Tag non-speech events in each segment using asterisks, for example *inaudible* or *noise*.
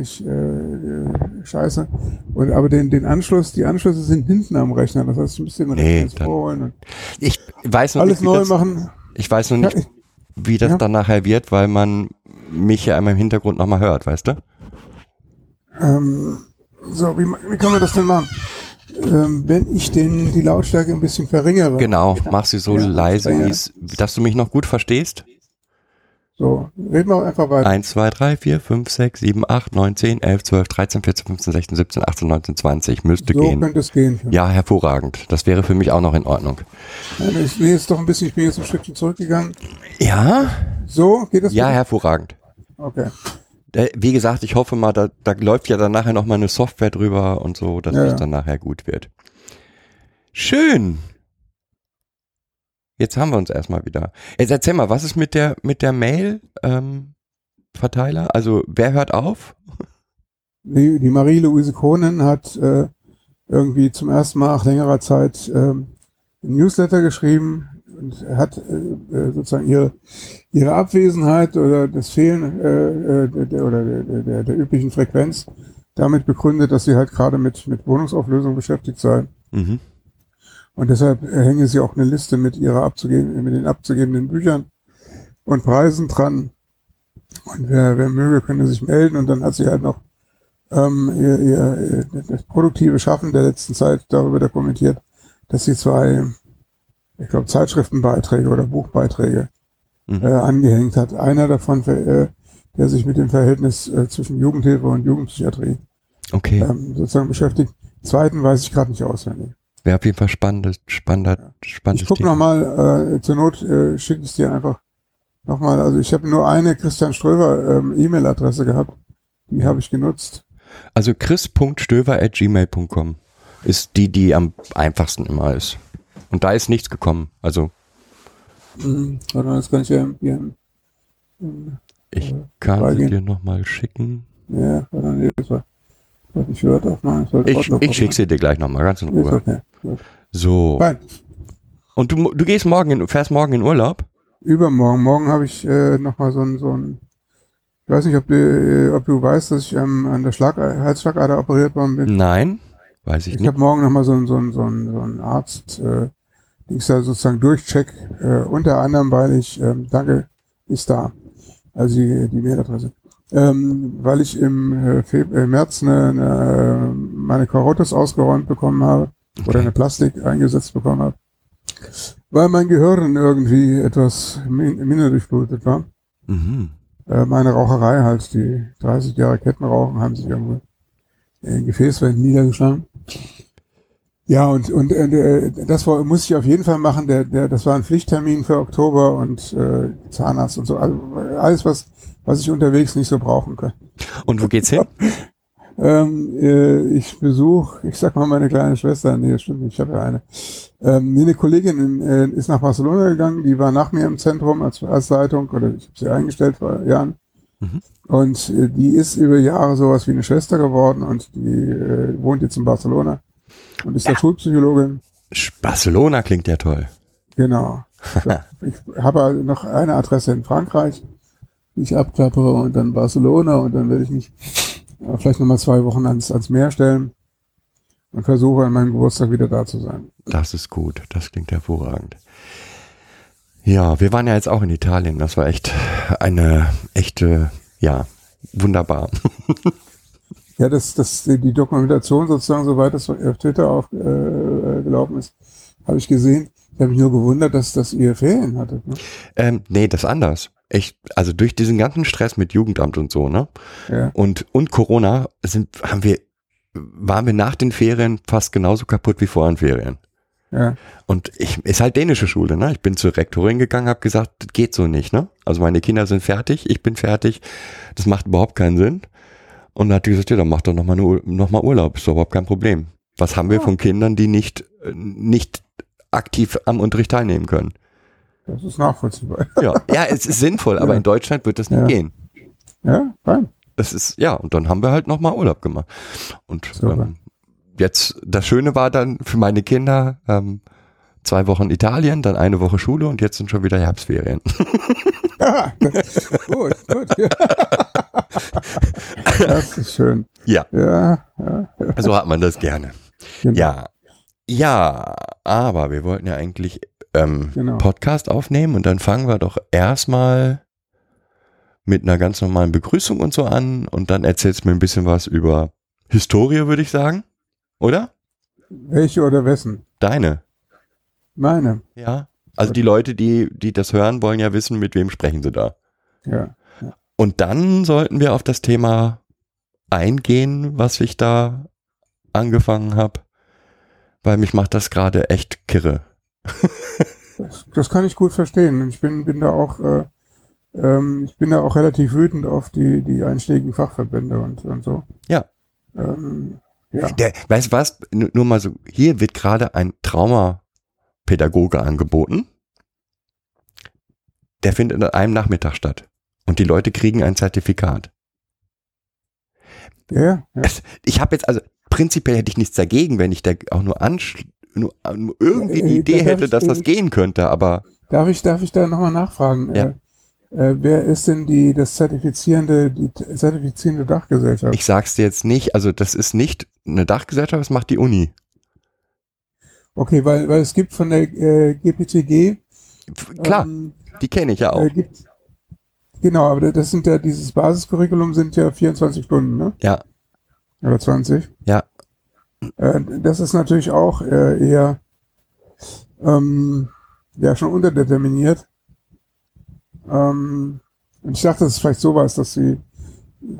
Ich äh, äh, scheiße. Und, aber den, den Anschluss, die Anschlüsse sind hinten am Rechner. Das heißt, ein bisschen Nee, rechts dann- vorholen und Ich weiß noch alles nicht, neu das, machen. Ich weiß noch nicht, wie das ja. dann nachher wird, weil man mich ja einmal im Hintergrund nochmal hört, weißt du? Ähm, so, wie, wie kann man das denn machen? Ähm, wenn ich den, die Lautstärke ein bisschen verringere. Genau, mach sie so Ja, leise, ja. dass du mich noch gut verstehst. So, reden wir einfach weiter. 1, 2, 3, 4, 5, 6, 7, 8, 9, 10, 11, 12, 13, 14, 15, 16, 17, 18, 19, 20. Müsste so gehen. könnte es gehen. Ja, hervorragend. Das wäre für mich auch noch in Ordnung. Nein, Ich bin jetzt doch ein bisschen, ich bin jetzt ein Stückchen zurückgegangen. Ja? So, geht das? Ja, bitte? hervorragend. Okay. Da, wie gesagt, ich hoffe mal, da, da läuft ja dann nachher noch mal eine Software drüber und so, dass Ja, es dann nachher gut wird. Schön. Jetzt haben wir uns erstmal wieder. Jetzt erzähl mal, was ist mit der mit der Mail ähm, Verteiler? Also wer hört auf? Die, die Marie-Louise Kohnen hat äh, irgendwie zum ersten Mal nach längerer Zeit ähm, ein Newsletter geschrieben und hat äh, äh, sozusagen ihre, ihre Abwesenheit oder das Fehlen äh, äh, der, oder der, der, der üblichen Frequenz damit begründet, dass sie halt gerade mit, mit Wohnungsauflösung beschäftigt sei. Mhm. Und deshalb äh, hänge sie auch eine Liste mit ihrer abzugeben, mit den abzugebenden Büchern und Preisen dran. Und wer, wer möge, könnte sich melden. Und dann hat sie halt noch ähm, ihr, ihr, ihr das produktive Schaffen der letzten Zeit darüber dokumentiert, dass sie zwei, ich glaube, Zeitschriftenbeiträge oder Buchbeiträge Mhm. äh, angehängt hat. Einer davon, äh, der sich mit dem Verhältnis äh, zwischen Jugendhilfe und Jugendpsychiatrie Okay. ähm, sozusagen beschäftigt. Zweiten weiß ich gerade nicht auswendig. Wäre auf jeden Fall spannendes, spannender, spannendes Ich gucke Thema. nochmal, äh, zur Not äh, schicke ich dir einfach nochmal, also ich habe nur eine Christian Ströver ähm, E-Mail-Adresse gehabt, die habe ich genutzt. Also chris.stöver.gmail.com ist die, die am einfachsten immer ist. Und da ist nichts gekommen. Also Mhm. Warte mal, das kann ich ja hier, ich Äh, kann sie beigehen. dir nochmal schicken. ja, warte, nee, das war, ich aufmachen. Ich, sollte Ich, Outlook ich schicke sie dir gleich nochmal, ganz in Ruhe. okay. So. Fein. Und du, du gehst morgen in, fährst morgen in Urlaub? Übermorgen, morgen habe ich äh, nochmal so ein, so ein, ich weiß nicht, ob du, äh, ob du weißt, dass ich ähm, an der Schlag Halsschlagader operiert worden bin. Nein, weiß ich Ich nicht. habe morgen nochmal so ein, so ein, so ein, so ein Arzt, äh, den ich da sozusagen durchcheck, äh, unter anderem, weil ich, ähm, danke, ist da, also die, die Mailadresse, ähm, weil ich im äh, äh, März eine, eine, meine Karottes ausgeräumt bekommen habe oder eine Plastik eingesetzt bekommen habe, weil mein Gehirn irgendwie etwas min minder durchblutet war. Mhm. Äh, meine Raucherei halt, die 30 Jahre Kettenrauchen haben sich irgendwo in den Gefäßwänden niedergeschlagen. Ja, und, und äh, das war, muss ich auf jeden Fall machen. Der, der, das war ein Pflichttermin für Oktober und äh, Zahnarzt und so. Also alles, was, was ich unterwegs nicht so brauchen kann. Und wo geht's hin? *laughs* Ähm, äh, ich besuche, ich sag mal meine kleine Schwester, nee, stimmt ich habe ja eine. Ähm, nee, eine Kollegin in, äh, ist nach Barcelona gegangen, die war nach mir im Zentrum als, als Leitung, oder ich habe sie eingestellt vor Jahren. Mhm. Und äh, die ist über Jahre sowas wie eine Schwester geworden und die äh, wohnt jetzt in Barcelona und ist da Schulpsychologin. Sch- Barcelona klingt ja toll. Genau. *laughs* ich habe halt noch eine Adresse in Frankreich, die ich abklappere und dann Barcelona und dann werde ich mich äh, vielleicht nochmal zwei Wochen ans, ans Meer stellen und versuche an meinem Geburtstag wieder da zu sein. Das ist gut. Das klingt hervorragend. Ja, wir waren ja jetzt auch in Italien. Das war echt eine echte, ja, wunderbar. *laughs* Ja, das, das, die Dokumentation sozusagen, soweit das auf Twitter aufgelaufen äh, gelaufen ist, habe ich gesehen. Ich habe mich nur gewundert, dass, dass ihr Ferien hattet. Ne? Ähm, nee, das ist anders. Ich, also durch diesen ganzen Stress mit Jugendamt und so, ne? Ja. Und, und Corona sind, haben wir, waren wir nach den Ferien fast genauso kaputt wie vor den Ferien. Ja. Und ich, ist halt dänische Schule, ne? Ich bin zur Rektorin gegangen, habe gesagt, das geht so nicht, ne? Also meine Kinder sind fertig, ich bin fertig, das macht überhaupt keinen Sinn. Und dann hat die gesagt, ja, dann mach doch nochmal noch mal Urlaub, ist doch überhaupt kein Problem. Was haben wir von Kindern, die nicht, äh, nicht aktiv am Unterricht teilnehmen können? Das ist nachvollziehbar. *laughs* Ja, ja es ist sinnvoll, aber Ja. in Deutschland wird das nicht Ja. gehen. Ja, fein. Das ist, ja, und dann haben wir halt nochmal Urlaub gemacht. Und Super. ähm, jetzt, das Schöne war dann für meine Kinder, ähm, zwei Wochen Italien, dann eine Woche Schule und jetzt sind schon wieder Herbstferien. Das, *laughs* gut, gut. Ja. *laughs* Das ist schön. Ja, Ja, ja. so hat man das gerne. Genau. Ja, ja, aber wir wollten ja eigentlich ähm, Genau. Podcast aufnehmen und dann fangen wir doch erstmal mit einer ganz normalen Begrüßung und so an und dann erzählst du mir ein bisschen was über Historie, würde ich sagen. Oder? Welche oder wessen? Deine. Meine. Ja. Also die Leute, die, die das hören, wollen ja wissen, mit wem sprechen sie da. Ja. Und dann sollten wir auf das Thema eingehen, was ich da angefangen habe, weil mich macht das gerade echt kirre. *laughs* Das, das kann ich gut verstehen. Ich bin, bin da auch, äh, ähm, ich bin da auch relativ wütend auf die, die einschlägigen Fachverbände und, und so. Ja. Ähm, ja. Der, weißt du was? Nur mal so, hier wird gerade ein Traumapädagoge angeboten. Der findet an einem Nachmittag statt. Und die Leute kriegen ein Zertifikat. Ja, ja. Ich habe jetzt, also prinzipiell hätte ich nichts dagegen, wenn ich da auch nur, nur, nur irgendwie die Äh, Idee da darf hätte, ich- dass das ich- gehen könnte, aber Darf ich, darf ich da nochmal nachfragen? Ja. Äh, äh, wer ist denn die, das zertifizierende, die zertifizierende Dachgesellschaft? ich sag's dir jetzt nicht, also das ist nicht eine Dachgesellschaft, das macht die Uni. Okay, weil, weil es gibt von der äh, GPTG. Klar, Ähm, die kenne ich ja auch. äh, gibt, genau, aber das sind ja, dieses Basiscurriculum sind ja 24 Stunden, ne? Ja, Oder 20. ja, Äh, das ist natürlich auch äh, eher ähm, ja schon unterdeterminiert. Ähm, und ich dachte, dass es vielleicht so war, dass sie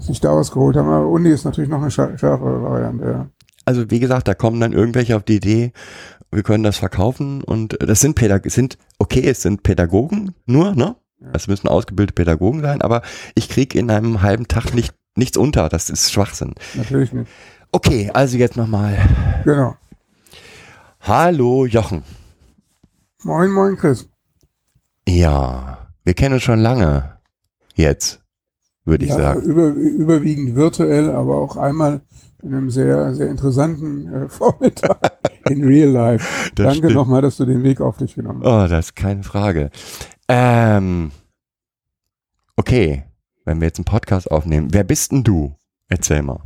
sich da was geholt haben. Aber Uni ist natürlich noch eine schär- schärfere Variante. Ja. Also wie gesagt, da kommen dann irgendwelche auf die Idee, wir können das verkaufen und das sind Pädag sind, okay, es sind Pädagogen nur, ne? Es müssen ausgebildete Pädagogen sein, aber ich krieg in einem halben Tag nicht, nichts unter, das ist Schwachsinn. Natürlich nicht. Okay, also jetzt nochmal. Genau. Hallo Jochen. Moin, moin, Chris. Ja, wir kennen uns schon lange. Jetzt, würde ich ja, sagen. Über, überwiegend virtuell, aber auch einmal in einem sehr, sehr interessanten äh, *laughs* Vormittag in Real Life. Das Danke nochmal, dass du den Weg auf dich genommen hast. Oh, das ist keine Frage. Ähm, okay, wenn wir jetzt einen Podcast aufnehmen, wer bist denn du? Erzähl mal.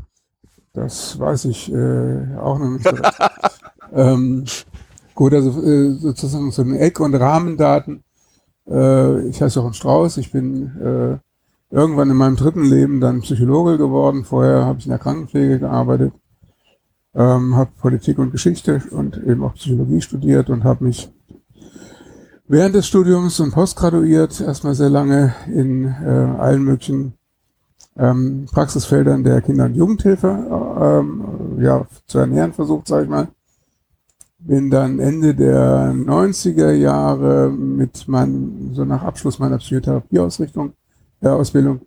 Das weiß ich äh, auch noch nicht so. *laughs* ähm, gut, also äh, sozusagen so eine Eck- und Rahmendaten. Äh, ich heiße Jochen Strauß. Ich bin äh, irgendwann in meinem dritten Leben dann Psychologe geworden. Vorher habe ich in der Krankenpflege gearbeitet, ähm, habe Politik und Geschichte und eben auch Psychologie studiert und habe mich während des Studiums und postgraduiert erstmal sehr lange in äh, allen möglichen ähm, Praxisfeldern der Kinder- und Jugendhilfe äh, ähm, ja, zu ernähren versucht, sage ich mal. Bin dann Ende der 90er Jahre mit meinem, so nach Abschluss meiner Psychotherapieausrichtung, Ausbildung,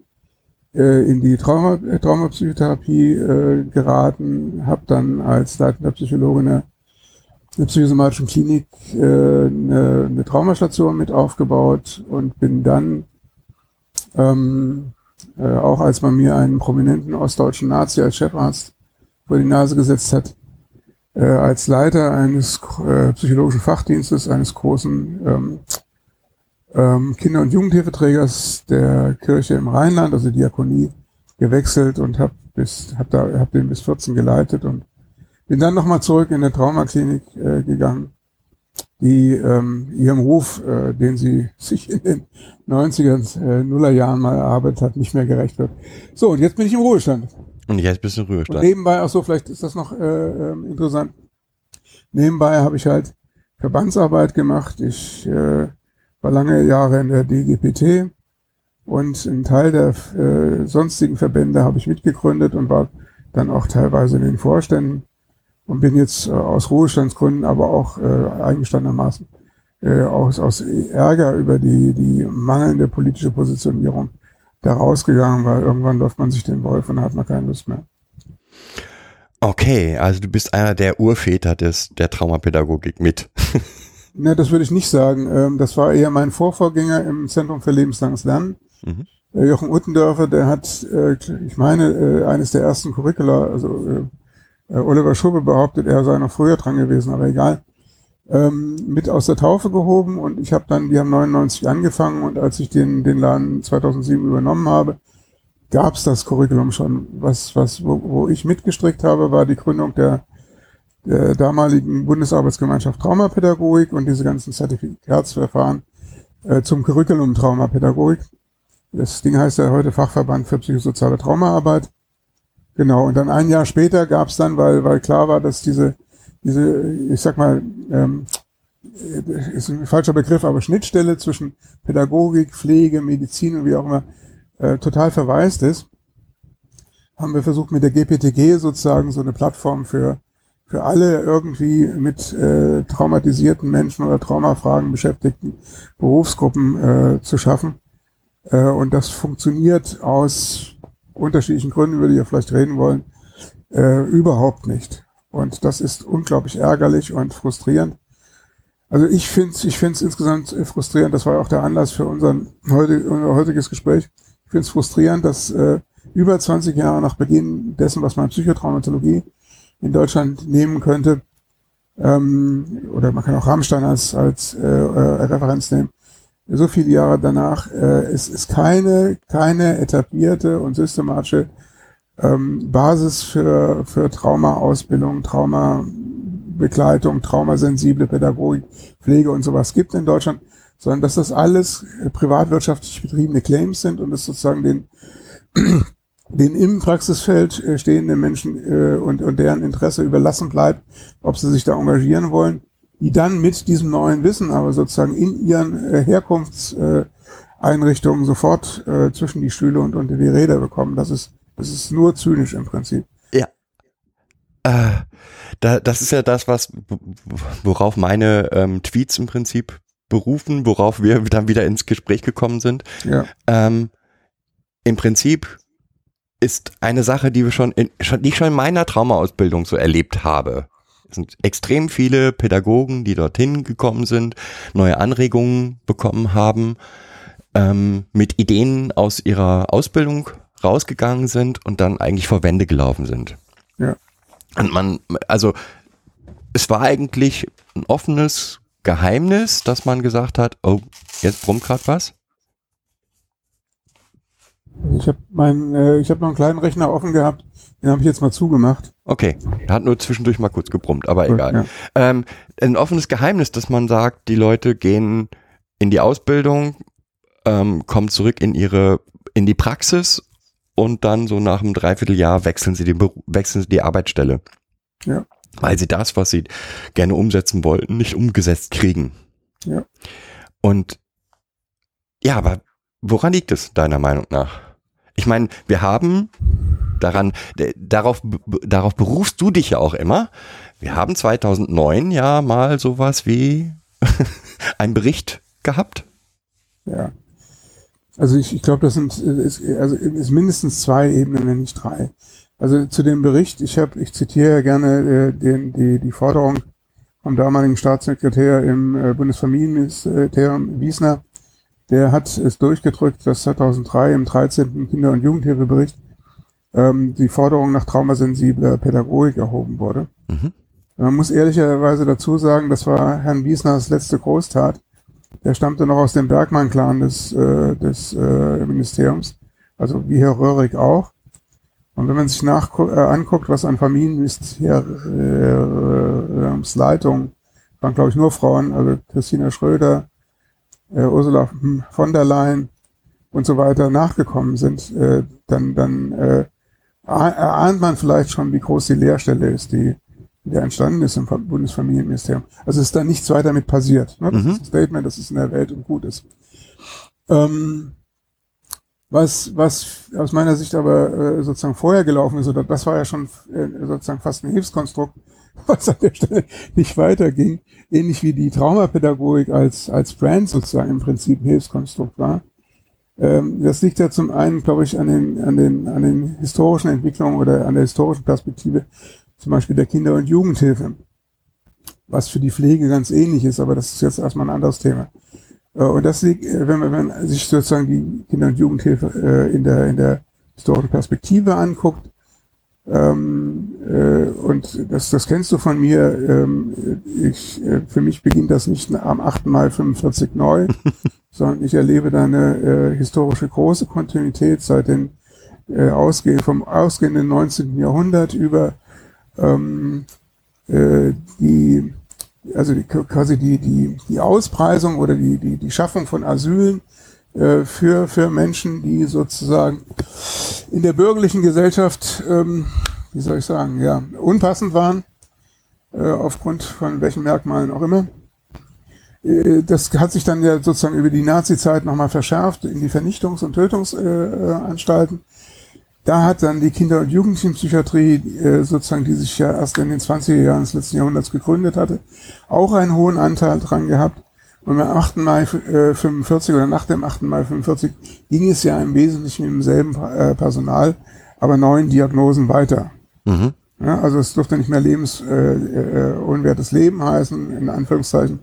äh, in die Trauma, äh, Traumapsychotherapie äh, geraten, habe dann als leitender Psychologe eine, eine psychosomatischen Klinik äh, eine, eine Traumastation mit aufgebaut und bin dann ähm, äh, auch als man mir einen prominenten ostdeutschen Nazi als Chefarzt vor die Nase gesetzt hat, äh, als Leiter eines psychologischen Fachdienstes eines großen ähm, Kinder- und Jugendhilfeträgers der Kirche im Rheinland, also Diakonie, gewechselt und habe bis hab da hab den bis 14 geleitet und bin dann nochmal zurück in der Traumaklinik äh, gegangen, die ähm, ihrem Ruf, äh, den sie *laughs* sich in den 90er, äh, Nullerjahren mal erarbeitet hat, nicht mehr gerecht wird. So, und jetzt bin ich im Ruhestand. Und jetzt bist du in Und Ruhestand. nebenbei, ach so, vielleicht ist das noch äh, ähm, interessant. Nebenbei habe ich halt Verbandsarbeit gemacht. Ich äh, war lange Jahre in der DGPT und einen Teil der äh, sonstigen Verbände habe ich mitgegründet und war dann auch teilweise in den Vorständen und bin jetzt äh, aus Ruhestandsgründen, aber auch äh, eingestandenermaßen äh, aus, aus Ärger über die, die mangelnde politische Positionierung da rausgegangen, weil irgendwann läuft man sich den Wolf und hat man keine Lust mehr. Okay, also du bist einer der Urväter des, der Traumapädagogik mit. *laughs* Ne, das würde ich nicht sagen. Ähm, das war eher mein Vorvorgänger im Zentrum für lebenslanges Lernen. Mhm. Äh, Jochen Uttendörfer, der hat, äh, ich meine, äh, eines der ersten Curricula, also Oliver Schubbe behauptet, er sei noch früher dran gewesen, aber egal, ähm, mit aus der Taufe gehoben und ich habe dann, die haben 99 angefangen und als ich den, den Laden 2007 übernommen habe, gab es das Curriculum schon. Was, was, wo, wo ich mitgestrickt habe, war die Gründung der, der damaligen Bundesarbeitsgemeinschaft Traumapädagogik und diese ganzen Zertifikatsverfahren äh, zum Curriculum Traumapädagogik. Das Ding heißt ja heute Fachverband für psychosoziale Traumaarbeit. Genau, und dann ein Jahr später gab es dann, weil, weil klar war, dass diese, diese, ich sag mal, ähm, ist ein falscher Begriff, aber Schnittstelle zwischen Pädagogik, Pflege, Medizin und wie auch immer äh, total verwaist ist, haben wir versucht mit der GPTG sozusagen so eine Plattform für, für alle irgendwie mit äh, traumatisierten Menschen oder Traumafragen beschäftigten Berufsgruppen äh, zu schaffen. Äh, und das funktioniert aus unterschiedlichen Gründen, über die wir vielleicht reden wollen, äh, überhaupt nicht. Und das ist unglaublich ärgerlich und frustrierend. Also ich finde es ich find's insgesamt frustrierend, das war auch der Anlass für unseren heute, unser heutiges Gespräch. Ich finde es frustrierend, dass äh, über 20 Jahre nach Beginn dessen, was man Psychotraumatologie in Deutschland nehmen könnte, ähm, oder man kann auch Rammstein als, als äh, äh, Referenz nehmen, so viele Jahre danach, äh, es ist keine, keine etablierte und systematische ähm, Basis für, für Traumaausbildung, Traumabegleitung, traumasensible Pädagogik, Pflege und sowas gibt in Deutschland, sondern dass das alles privatwirtschaftlich betriebene Claims sind und es sozusagen den, den im Praxisfeld äh, stehenden Menschen äh, und, und deren Interesse überlassen bleibt, ob sie sich da engagieren wollen die dann mit diesem neuen Wissen aber sozusagen in ihren äh, Herkunftseinrichtungen sofort zwischen die Stühle und unter die Räder bekommen. Das ist, das ist nur zynisch im Prinzip. Ja. Äh, da, das ist ja das, was, worauf meine ähm, Tweets im Prinzip berufen, worauf wir dann wieder ins Gespräch gekommen sind. Ja. Ähm, Im Prinzip ist eine Sache, die wir schon, in, schon, die ich schon in meiner Traumaausbildung so erlebt habe. Es sind extrem viele Pädagogen, die dorthin gekommen sind, neue Anregungen bekommen haben, ähm, mit Ideen aus ihrer Ausbildung rausgegangen sind und dann eigentlich vor Wände gelaufen sind. Ja. Und man, also es war eigentlich ein offenes Geheimnis, dass man gesagt hat, oh, jetzt brummt gerade was. Ich habe mein, äh, ich habe noch einen kleinen Rechner offen gehabt, den habe ich jetzt mal zugemacht. Okay, er hat nur zwischendurch mal kurz gebrummt, aber Gut, egal. ja. Ähm, ein offenes Geheimnis, dass man sagt, die Leute gehen in die Ausbildung, ähm, kommen zurück in ihre, in die Praxis und dann so nach einem Dreivierteljahr wechseln sie die, wechseln sie die Arbeitsstelle. Ja. Weil sie das, was sie gerne umsetzen wollten, nicht umgesetzt kriegen. Ja. Und ja, aber woran liegt es deiner Meinung nach? Ich meine, wir haben daran, d- darauf, darauf berufst du dich ja auch immer. Wir haben 2009 ja mal sowas wie *laughs* einen Bericht gehabt. Ja. Also ich, ich glaube, das sind äh, ist, also ist mindestens zwei Ebenen, wenn nicht drei. Also zu dem Bericht, ich habe, ich zitiere ja gerne äh, den, die, die Forderung vom damaligen Staatssekretär im äh, Bundesfamilienministerium Wiesner, der hat es durchgedrückt, dass 2003 im 13. Kinder- und Jugendhilfebericht ähm, die Forderung nach traumasensibler Pädagogik erhoben wurde. Mhm. Man muss ehrlicherweise dazu sagen, das war Herrn Wiesners letzte Großtat. Der stammte noch aus dem Bergmann-Clan des, äh, des äh, Ministeriums, also wie Herr Röhrig auch. Und wenn man sich nach, äh, anguckt, was an Familienministeriumsleitung, waren glaube ich nur Frauen, also Christina Schröder, Ursula von der Leyen und so weiter nachgekommen sind, äh, dann, dann äh, ah- erahnt man vielleicht schon, wie groß die Leerstelle ist, die, die entstanden ist im Fa- Bundesfamilienministerium. Also ist da nichts weiter mit passiert. Ne? Das Mhm. ist ein Statement, das ist in der Welt und gut ist. Ähm, was, was aus meiner Sicht aber äh, sozusagen vorher gelaufen ist, oder das war ja schon äh, sozusagen fast ein Hilfskonstrukt, *laughs* was an der Stelle nicht weiterging, ähnlich wie die Traumapädagogik als, als Brand sozusagen im Prinzip ein Hilfskonstrukt war. Ähm, das liegt ja zum einen, glaube ich, an den, an, den, an den historischen Entwicklungen oder an der historischen Perspektive zum Beispiel der Kinder- und Jugendhilfe, was für die Pflege ganz ähnlich ist, aber das ist jetzt erstmal ein anderes Thema. Äh, und das liegt, äh, wenn man, wenn man sich sozusagen die Kinder- und Jugendhilfe äh, in der, in der historischen Perspektive anguckt, ähm, äh, und das, das kennst du von mir. Ähm, ich, äh, für mich beginnt das nicht am 8. Mai 45 neu, *laughs* sondern ich erlebe da eine äh, historische große Kontinuität seit den äh, ausgehen, vom ausgehenden 19. Jahrhundert über ähm, äh, die also die, quasi die, die, die Auspreisung oder die, die, die Schaffung von Asylen äh, für, für Menschen, die sozusagen in der bürgerlichen Gesellschaft, ähm, wie soll ich sagen, ja, unpassend waren, äh, aufgrund von welchen Merkmalen auch immer. Äh, das hat sich dann ja sozusagen über die Nazi-Zeit nochmal verschärft in die Vernichtungs- und Tötungsanstalten. Da hat dann die Kinder- und Jugendpsychiatrie, äh, sozusagen, die sich ja erst in den 20er Jahren des letzten Jahrhunderts gegründet hatte, auch einen hohen Anteil dran gehabt. Und am 8. Mai äh, 45 oder nach dem 8. Mai 45 ging es ja im Wesentlichen mit demselben äh, Personal, aber neuen Diagnosen weiter. Mhm. Ja, also es durfte nicht mehr lebensunwertes äh, äh, Leben heißen, in Anführungszeichen,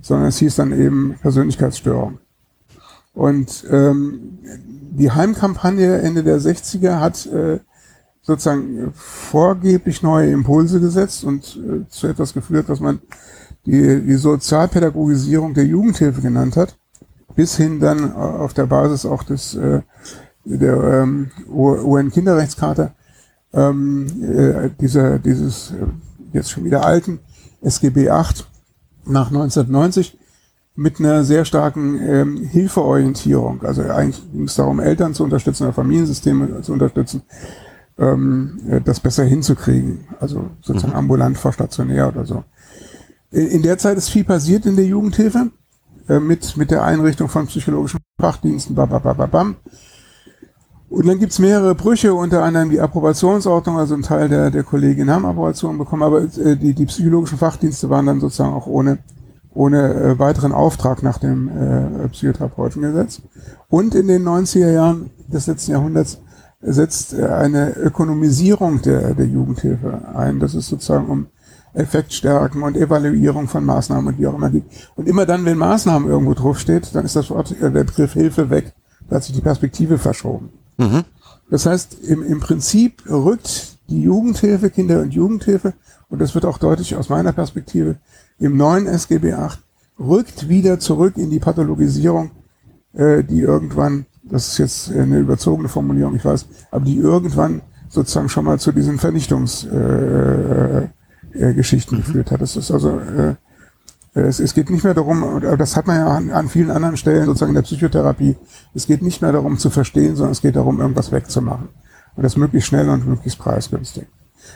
sondern es hieß dann eben Persönlichkeitsstörung. Und ähm, die Heimkampagne Ende der 60er hat äh, sozusagen vorgeblich neue Impulse gesetzt und äh, zu etwas geführt, was man die, die Sozialpädagogisierung der Jugendhilfe genannt hat, bis hin dann auf der Basis auch des äh, der ähm, UN-Kinderrechtscharta ähm, äh, dieser dieses jetzt schon wieder alten SGB 8 nach 1990 mit einer sehr starken ähm, Hilfeorientierung. Also eigentlich ging es darum, Eltern zu unterstützen oder Familiensysteme zu unterstützen, ähm, äh, das besser hinzukriegen. Also sozusagen mhm. ambulant vor stationär oder so. In, der Zeit ist viel passiert in der Jugendhilfe äh, mit, mit der Einrichtung von psychologischen Fachdiensten, babababam. Und dann gibt's mehrere Brüche, unter anderem die Approbationsordnung, also ein Teil der, der Kolleginnen haben Approbation bekommen, aber äh, die, die psychologischen Fachdienste waren dann sozusagen auch ohne ohne äh, weiteren Auftrag nach dem äh, Psychotherapeutengesetz. Und in den 90er Jahren des letzten Jahrhunderts setzt eine Ökonomisierung der, der Jugendhilfe ein. Das ist sozusagen um Effektstärken und Evaluierung von Maßnahmen und wie auch immer geht. Und immer dann, wenn Maßnahmen irgendwo draufsteht, dann ist das Wort, äh, der Begriff Hilfe weg. Da hat sich die Perspektive verschoben. Mhm. Das heißt, im, im Prinzip rückt die Jugendhilfe, Kinder- und Jugendhilfe, und das wird auch deutlich aus meiner Perspektive, im neuen SGB VIII rückt wieder zurück in die Pathologisierung, äh, die irgendwann, das ist jetzt eine überzogene Formulierung, ich weiß, aber die irgendwann sozusagen schon mal zu diesen Vernichtungsgeschichten äh, äh, Geschichten mhm. geführt hat. Das ist also, äh, es, es geht nicht mehr darum, das hat man ja an, an vielen anderen Stellen sozusagen in der Psychotherapie, es geht nicht mehr darum zu verstehen, sondern es geht darum, irgendwas wegzumachen. Und das möglichst schnell und möglichst preisgünstig.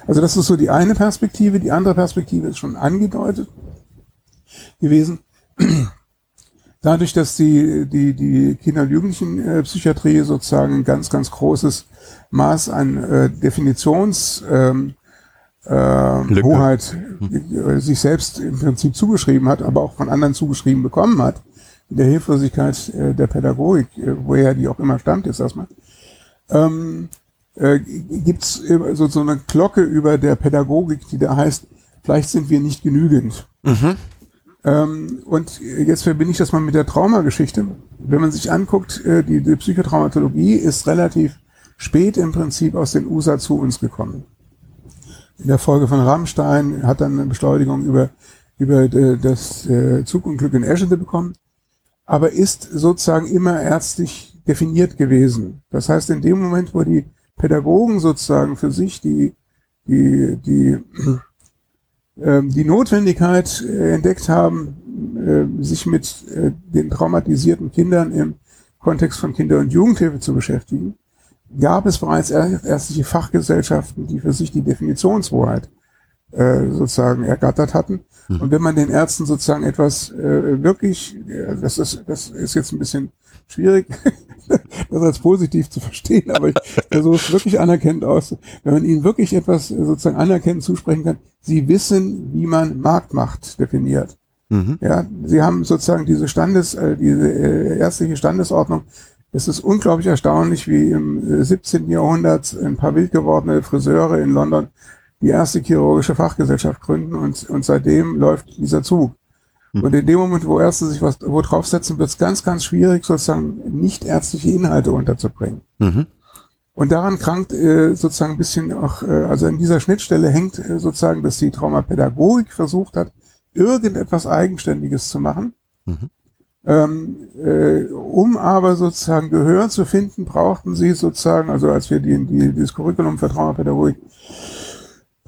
Also das ist so die eine Perspektive. Die andere Perspektive ist schon angedeutet gewesen. Dadurch, dass die, die, die Kinder- und Jugendlichenpsychiatrie sozusagen ein ganz, ganz großes Maß an äh, Definitions ähm, äh, Hoheit äh, sich selbst im Prinzip zugeschrieben hat, aber auch von anderen zugeschrieben bekommen hat, in der Hilflosigkeit äh, der Pädagogik, äh, woher die auch immer stammt jetzt erstmal, ähm, äh, gibt es so, so eine Glocke über der Pädagogik, die da heißt, vielleicht sind wir nicht genügend. Mhm. Ähm, und jetzt verbinde ich das mal mit der Traumageschichte. Wenn man sich anguckt, äh, die, die Psychotraumatologie ist relativ spät im Prinzip aus den USA zu uns gekommen. In der Folge von Rammstein hat dann eine Beschleunigung über, über äh, das äh, Zugunglück in Eschede bekommen, aber ist sozusagen immer ärztlich definiert gewesen. Das heißt, in dem Moment, wo die Pädagogen sozusagen für sich die, die, die, die Notwendigkeit äh, entdeckt haben, äh, sich mit äh, den traumatisierten Kindern im Kontext von Kinder- und Jugendhilfe zu beschäftigen, gab es bereits ärztliche Fachgesellschaften, die für sich die Definitionshoheit sozusagen ergattert hatten. Mhm. Und wenn man den Ärzten sozusagen etwas wirklich, das ist, das ist jetzt ein bisschen schwierig, *laughs* das als positiv zu verstehen, aber ich versuche es wirklich anerkennend aus. Wenn man ihnen wirklich etwas sozusagen anerkennend zusprechen kann, sie wissen, wie man Marktmacht definiert. Mhm. Ja, sie haben sozusagen diese Standes, äh, diese äh, ärztliche Standesordnung. Es ist unglaublich erstaunlich, wie im 17. Äh, Jahrhundert ein paar wild gewordene Friseure in London die erste chirurgische Fachgesellschaft gründen und, und seitdem läuft dieser Zug. Und in dem Moment, wo Ärzte sich was wo draufsetzen, wird es ganz, ganz schwierig, sozusagen nicht ärztliche Inhalte unterzubringen. Mhm. Und daran krankt äh, sozusagen ein bisschen auch, äh, also an dieser Schnittstelle hängt äh, sozusagen, dass die Traumapädagogik versucht hat, irgendetwas Eigenständiges zu machen. Mhm. Ähm, äh, um aber sozusagen Gehör zu finden, brauchten sie sozusagen, also als wir die, die, dieses Curriculum für Traumapädagogik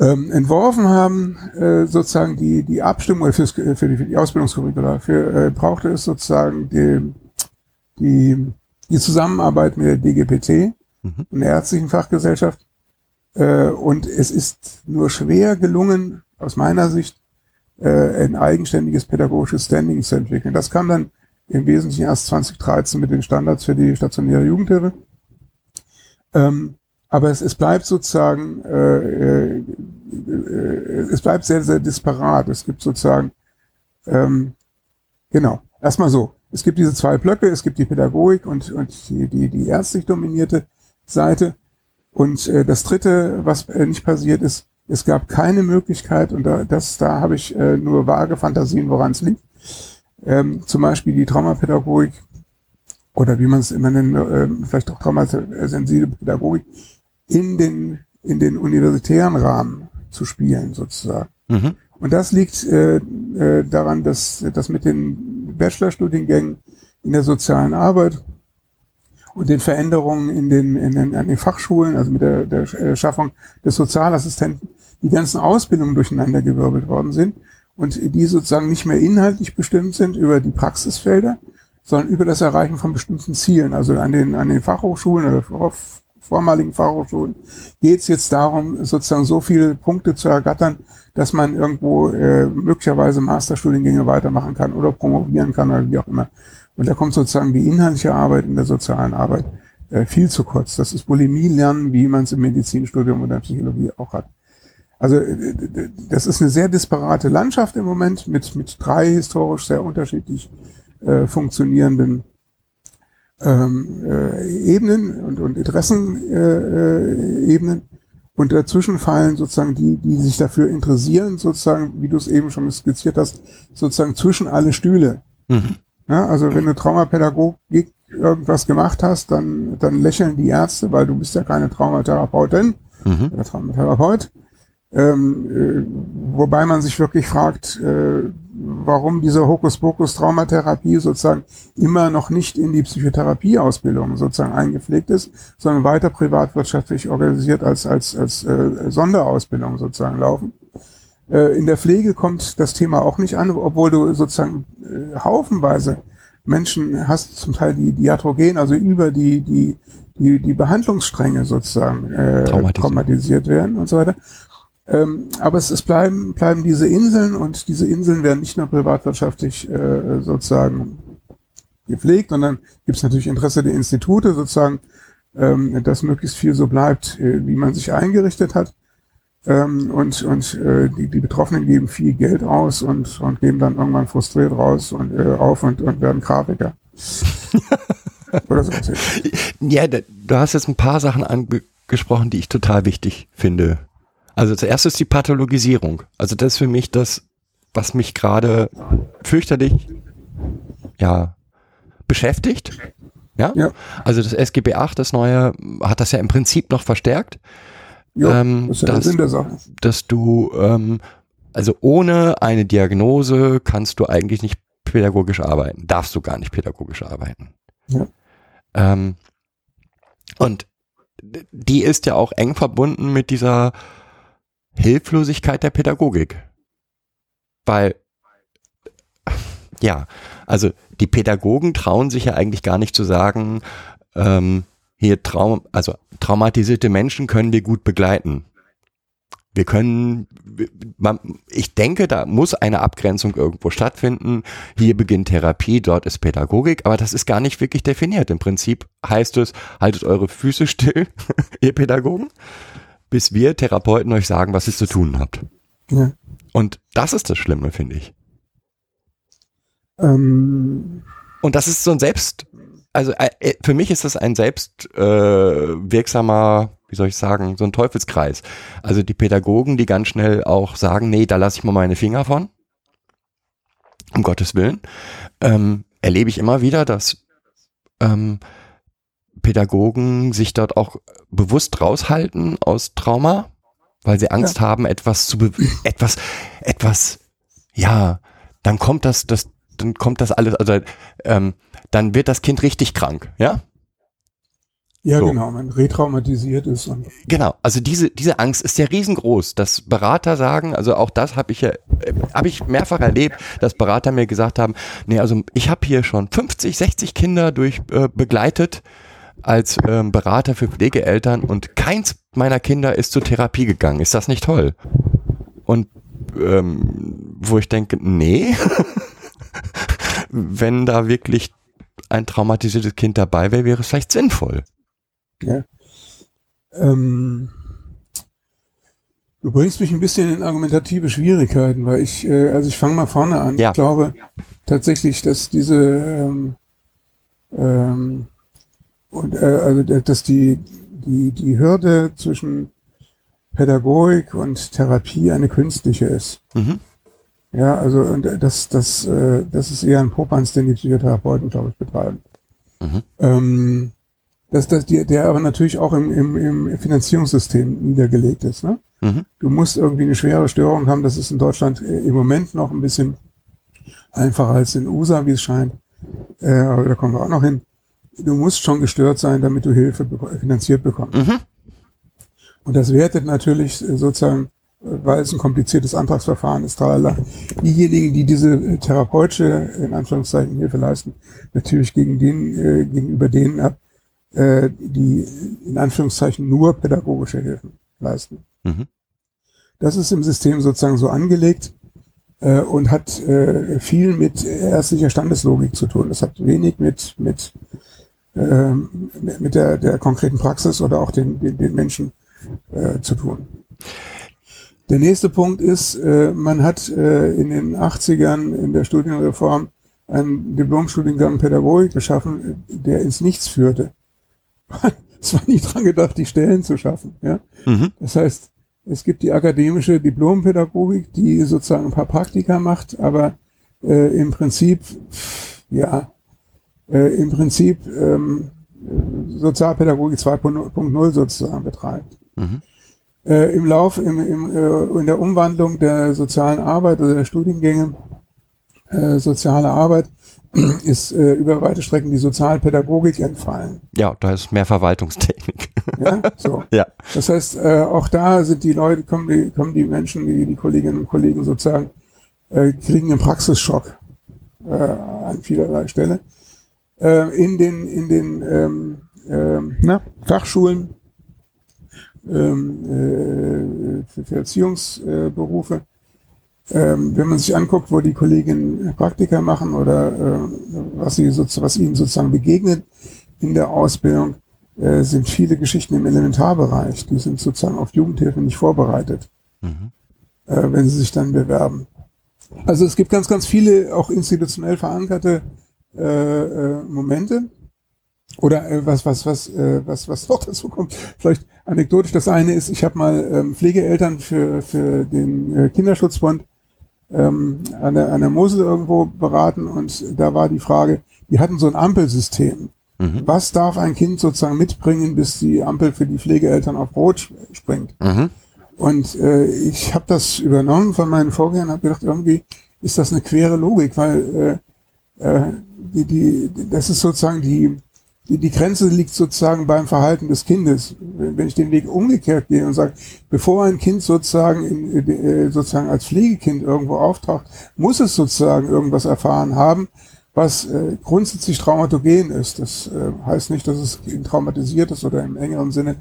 ähm, entworfen haben, äh, sozusagen die, die Abstimmung äh, fürs, für, die, für die Ausbildungskurricula, für, äh, brauchte es sozusagen die, die, die Zusammenarbeit mit der DGPT Mhm. und der ärztlichen Fachgesellschaft. Äh, und es ist nur schwer gelungen, aus meiner Sicht, äh, ein eigenständiges pädagogisches Standing zu entwickeln. Das kam dann im Wesentlichen erst 2013 mit den Standards für die stationäre Jugendhilfe. Ähm, aber es, es bleibt sozusagen, äh, äh, äh, es bleibt sehr, sehr disparat. Es gibt sozusagen, ähm, genau, erstmal so. Es gibt diese zwei Blöcke, es gibt die Pädagogik und, und die, die, die ärztlich dominierte Seite. Und äh, das dritte, was äh, nicht passiert ist, es gab keine Möglichkeit, und da, das, da habe ich äh, nur vage Fantasien, woran es liegt. Ähm, zum Beispiel die Traumapädagogik oder wie man es immer nennt, äh, vielleicht auch traumasensible Pädagogik in den, in den universitären Rahmen zu spielen, sozusagen. Mhm. Und das liegt äh, äh, daran, dass, dass mit den Bachelorstudiengängen in der sozialen Arbeit und den Veränderungen in den, in den, an den Fachschulen, also mit der, der äh, Schaffung des Sozialassistenten, die ganzen Ausbildungen durcheinandergewirbelt worden sind und die sozusagen nicht mehr inhaltlich bestimmt sind über die Praxisfelder, sondern über das Erreichen von bestimmten Zielen. Also an den, an den Fachhochschulen oder vormaligen Fachhochschulen geht es jetzt darum, sozusagen so viele Punkte zu ergattern, dass man irgendwo äh, möglicherweise Masterstudiengänge weitermachen kann oder promovieren kann oder wie auch immer. Und da kommt sozusagen die inhaltliche Arbeit in der sozialen Arbeit äh, viel zu kurz. Das ist Bulimie lernen, wie man es im Medizinstudium oder Psychologie auch hat. Also äh, das ist eine sehr disparate Landschaft im Moment mit, mit drei historisch sehr unterschiedlich äh, funktionierenden ähm, äh, Ebenen und, und Interessenebenen. Äh, Ebenen. und dazwischen fallen sozusagen die, die sich dafür interessieren, sozusagen, wie du es eben schon skizziert hast, sozusagen zwischen alle Stühle. Mhm. Ja, also wenn du Traumapädagogik irgendwas gemacht hast, dann, dann lächeln die Ärzte, weil du bist ja keine Traumatherapeutin Mhm. oder Traumatherapeut. Ähm, äh, wobei man sich wirklich fragt, äh, warum diese Hokuspokus-Traumatherapie sozusagen immer noch nicht in die Psychotherapieausbildung sozusagen eingepflegt ist, sondern weiter privatwirtschaftlich organisiert als, als, als äh, Sonderausbildung sozusagen laufen. Äh, in der Pflege kommt das Thema auch nicht an, obwohl du sozusagen äh, haufenweise Menschen hast, zum Teil die diatrogen, also über die, die, die, die Behandlungsstränge sozusagen äh, Traumatisiert. traumatisiert werden und so weiter. Ähm, aber es, es bleiben, bleiben diese Inseln und diese Inseln werden nicht nur privatwirtschaftlich äh, sozusagen gepflegt, sondern gibt es natürlich Interesse der Institute sozusagen, ähm, dass möglichst viel so bleibt, äh, wie man sich eingerichtet hat. Ähm, und und äh, die, die Betroffenen geben viel Geld aus und, und geben dann irgendwann frustriert raus und äh, auf und, und werden Grafiker. *laughs* Oder sowas. Ja, da- du hast jetzt ein paar Sachen angesprochen, die ich total wichtig finde. Also zuerst ist die Pathologisierung. Also das ist für mich das, was mich gerade fürchterlich, ja, beschäftigt. Ja? Ja. Also das SGB 8, das neue, hat das ja im Prinzip noch verstärkt, Ja, Ähm, das ist ja der das- Sinn der Sache. dass du, ähm, also ohne eine Diagnose kannst du eigentlich nicht pädagogisch arbeiten, darfst du gar nicht pädagogisch arbeiten. Ja. Ähm, und die ist ja auch eng verbunden mit dieser Hilflosigkeit der Pädagogik. Weil, ja, also die Pädagogen trauen sich ja eigentlich gar nicht zu sagen, ähm, hier Traum, also traumatisierte Menschen können wir gut begleiten. Wir können, man, ich denke, da muss eine Abgrenzung irgendwo stattfinden. Hier beginnt Therapie, dort ist Pädagogik, aber das ist gar nicht wirklich definiert. Im Prinzip heißt es, haltet eure Füße still, *laughs* ihr Pädagogen, bis wir Therapeuten euch sagen, was ihr zu tun habt. Ja. Und das ist das Schlimme, finde ich. Ähm, Und das ist so ein Selbst, also äh, äh, für mich ist das ein selbst äh, wirksamer wie soll ich sagen, so ein Teufelskreis. Also die Pädagogen, die ganz schnell auch sagen, nee, da lasse ich mal meine Finger von. Um Gottes Willen. Ähm, erlebe ich immer wieder, dass ähm, Pädagogen sich dort auch bewusst raushalten aus Trauma, weil sie Angst ja. haben, etwas zu, etwas, etwas, ja, dann kommt das, das, dann kommt das alles, also ähm, dann wird das Kind richtig krank, ja? Ja, so. genau, man retraumatisiert ist. Und genau, also diese, diese Angst ist ja riesengroß, dass Berater sagen, also auch das habe ich ja, habe ich mehrfach erlebt, dass Berater mir gesagt haben, nee, also ich habe hier schon 50, 60 Kinder durch äh, begleitet als ähm, Berater für Pflegeeltern und keins meiner Kinder ist zur Therapie gegangen. Ist das nicht toll? Und ähm, wo ich denke, nee, *laughs* wenn da wirklich ein traumatisiertes Kind dabei wäre, wäre es vielleicht sinnvoll. Ja. Ähm, du bringst mich ein bisschen in argumentative Schwierigkeiten, weil ich, äh, also ich fange mal vorne an. Ja. Ich glaube tatsächlich, dass diese ähm, ähm, und äh, also dass die die die Hürde zwischen Pädagogik und Therapie eine künstliche ist. Mhm. Ja, also und das das äh, das ist eher ein Popanz, den die Psychotherapeuten, glaube ich, betreiben. Mhm. Ähm, dass das die, der aber natürlich auch im, im, im Finanzierungssystem niedergelegt ist. Ne? Mhm. Du musst irgendwie eine schwere Störung haben. Das ist in Deutschland äh, im Moment noch ein bisschen einfacher als in USA, wie es scheint. Äh, aber da kommen wir auch noch hin. Du musst schon gestört sein, damit du Hilfe finanziert bekommst. Mhm. Und das wertet natürlich äh, sozusagen, äh, weil es ein kompliziertes Antragsverfahren ist, tralala, diejenigen, die diese therapeutische, in Anführungszeichen, Hilfe leisten, natürlich gegen den, äh, gegenüber denen ab, äh, die in Anführungszeichen nur pädagogische Hilfen leisten. Mhm. Das ist im System sozusagen so angelegt äh, und hat äh, viel mit ärztlicher Standeslogik zu tun. Das hat wenig mit, mit, äh, mit der, der konkreten Praxis oder auch den, den, den Menschen äh, zu tun. Der nächste Punkt ist, äh, man hat äh, in den 80ern in der Studienreform einen Diplomstudiengang Pädagogik geschaffen, der ins Nichts führte. *laughs* es war nicht dran gedacht, die Stellen zu schaffen. Ja? Mhm. Das heißt, es gibt die akademische Diplompädagogik, die sozusagen ein paar Praktika macht, aber äh, im Prinzip, ja, äh, im Prinzip ähm, Sozialpädagogik 2.0 sozusagen betreibt. Mhm. Äh, Im Lauf, im, im, äh, in der Umwandlung der sozialen Arbeit oder der Studiengänge äh, soziale Arbeit *clears throat* ist äh, über weite Strecken die Sozialpädagogik entfallen. Ja, da ist mehr Verwaltungstechnik. Ja, so. *laughs* ja. Das heißt, äh, auch da sind die Leute, kommen die, kommen die Menschen, die, die Kolleginnen und Kollegen sozusagen, äh, kriegen einen Praxisschock äh, an vielerlei Stelle. Äh, in den, in den ähm, ähm, na, Fachschulen ähm, äh, für Erziehungsberufe ähm, wenn man sich anguckt, wo die Kolleginnen Praktika machen oder äh, was, sie so, was ihnen sozusagen begegnet in der Ausbildung, äh, sind viele Geschichten im Elementarbereich. Die sind sozusagen auf Jugendhilfe nicht vorbereitet, mhm. äh, wenn sie sich dann bewerben. Also es gibt ganz, ganz viele auch institutionell verankerte äh, äh, Momente. Oder äh, was, was, was, äh, was, was noch dazu kommt, vielleicht anekdotisch, das eine ist, ich habe mal ähm, Pflegeeltern für, für den äh, Kinderschutzbund ähm, an, der, an der Mosel irgendwo beraten und da war die Frage, die hatten so ein Ampelsystem. Mhm. Was darf ein Kind sozusagen mitbringen, bis die Ampel für die Pflegeeltern auf Rot springt? Mhm. Und äh, ich habe das übernommen von meinen Vorgängern und habe gedacht, irgendwie ist das eine quere Logik, weil äh, die, die, das ist sozusagen die, die, die Grenze liegt sozusagen beim Verhalten des Kindes. Wenn ich den Weg umgekehrt gehe und sage, bevor ein Kind sozusagen, in, äh, sozusagen als Pflegekind irgendwo auftaucht, muss es sozusagen irgendwas erfahren haben, was äh, grundsätzlich traumatogen ist. Das äh, heißt nicht, dass es traumatisiert ist oder im engeren Sinne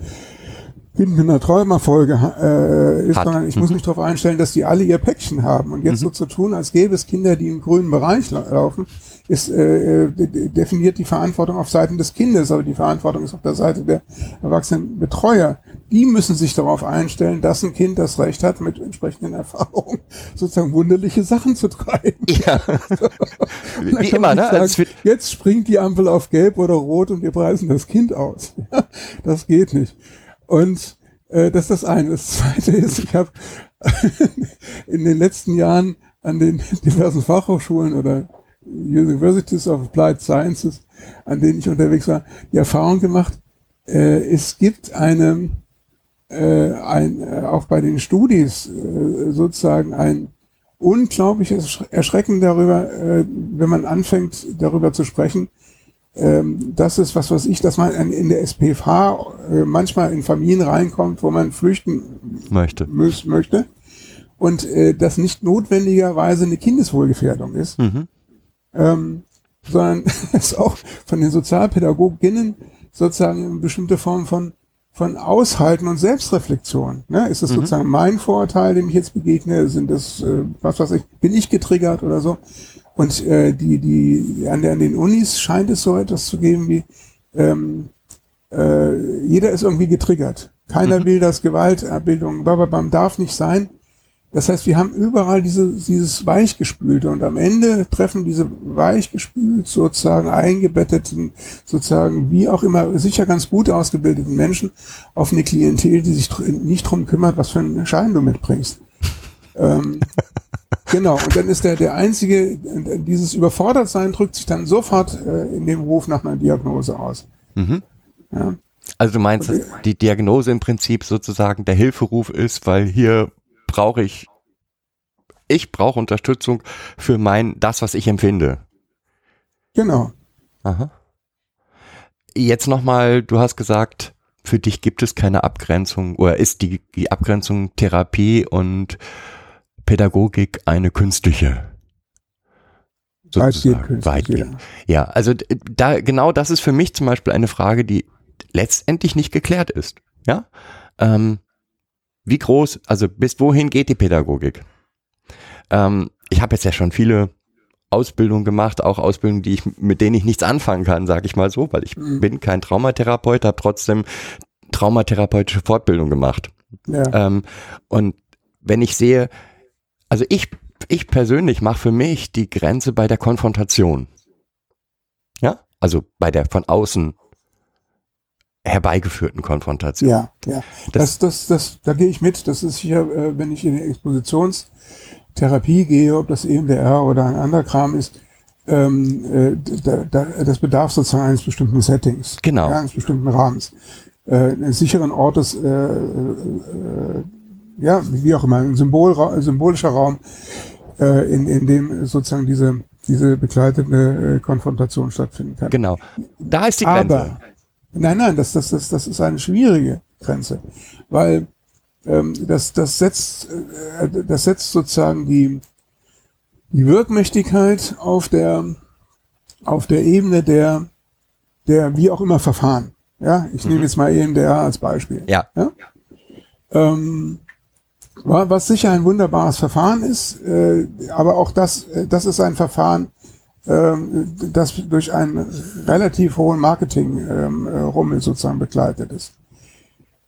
in einer Träumerfolge äh, ist, Hat. sondern ich mhm. muss mich darauf einstellen, dass die alle ihr Päckchen haben. Und jetzt mhm. so zu tun, als gäbe es Kinder, die im grünen Bereich laufen, ist, äh, definiert die Verantwortung auf Seiten des Kindes, aber die Verantwortung ist auf der Seite der erwachsenen Betreuer. Die müssen sich darauf einstellen, dass ein Kind das Recht hat, mit entsprechenden Erfahrungen sozusagen wunderliche Sachen zu treiben. Ja. *laughs* Wie immer, ne? Sagen, jetzt springt die Ampel auf Gelb oder Rot und wir preisen das Kind aus. *laughs* das geht nicht. Und äh, das ist das eine. Das zweite ist, ich habe *laughs* in den letzten Jahren an den diversen Fachhochschulen oder Universities of Applied Sciences, an denen ich unterwegs war, die Erfahrung gemacht, äh, es gibt eine, äh, ein, äh, auch bei den Studis äh, sozusagen ein unglaubliches Erschrecken darüber, äh, wenn man anfängt, darüber zu sprechen, ähm, das ist was weiß ich, dass man in der SPFH äh, manchmal in Familien reinkommt, wo man flüchten Möchte. möchte und äh, das nicht notwendigerweise eine Kindeswohlgefährdung ist, Mhm. Ähm, sondern *laughs* es auch von den Sozialpädagoginnen sozusagen eine bestimmte Form von von Aushalten und Selbstreflexion. Ne? Ist es sozusagen mein Vorurteil, dem ich jetzt begegne? Sind das, äh, was weiß ich, bin ich getriggert oder so? Und äh, die, die, an, der, an den Unis scheint es so etwas zu geben wie, ähm, äh, jeder ist irgendwie getriggert. Keiner will das Gewaltabbildung, bababam, darf nicht sein. Das heißt, wir haben überall diese, dieses Weichgespülte und am Ende treffen diese weichgespült sozusagen eingebetteten, sozusagen wie auch immer, sicher ganz gut ausgebildeten Menschen auf eine Klientel, die sich nicht drum kümmert, was für einen Schein du mitbringst. ähm, *laughs* genau, und dann ist der, der einzige, dieses Überfordertsein drückt sich dann sofort äh, in dem Ruf nach einer Diagnose aus. Mhm. Ja. Also du meinst, dass die Diagnose im Prinzip sozusagen der Hilferuf ist, weil hier brauche ich, ich brauche Unterstützung für mein, das, was ich empfinde. Genau. Aha. Jetzt nochmal, du hast gesagt, für dich gibt es keine Abgrenzung oder ist die, die Abgrenzung Therapie und Pädagogik eine künstliche? Weitgehend Sozusagen. Weitgehend. Ja, also d- da genau das ist für mich zum Beispiel eine Frage, die letztendlich nicht geklärt ist. Ja, ähm, wie groß, also bis wohin geht die Pädagogik? Ähm, ich habe jetzt ja schon viele Ausbildungen gemacht, auch Ausbildungen, die ich mit denen ich nichts anfangen kann, sage ich mal so, weil ich Mhm. bin kein Traumatherapeut, habe trotzdem traumatherapeutische Fortbildung gemacht. Ja. Ähm, und wenn ich sehe, also ich, ich persönlich mache für mich die Grenze bei der Konfrontation. Ja, also bei der von außen herbeigeführten Konfrontation. Ja, ja. Das, das, das, da gehe ich mit. Das ist hier, äh, wenn ich in die Expositionstherapie gehe, ob das EMDR oder ein anderer Kram ist, ähm, äh, da, da, das bedarf sozusagen eines bestimmten Settings. Genau. Ja, eines bestimmten Rahmens. Äh, eines sicheren Ortes, äh, äh, ja, wie auch immer, ein Symbol, symbolischer Raum, äh, in, in dem sozusagen diese, diese begleitende Konfrontation stattfinden kann. Genau. Da ist die Grenze. Aber, nein, nein, das, das, das, das ist eine schwierige Grenze, weil ähm, das, das, setzt, äh, das setzt sozusagen die, die Wirkmächtigkeit auf der, auf der Ebene der, der wie auch immer Verfahren. Ja, ich nehme jetzt mal EMDR als Beispiel. Ja. Ähm, wa- was sicher ein wunderbares Verfahren ist, äh, aber auch das, äh, das ist ein Verfahren, ähm, das durch einen relativ hohen Marketing-Rummel sozusagen begleitet ist.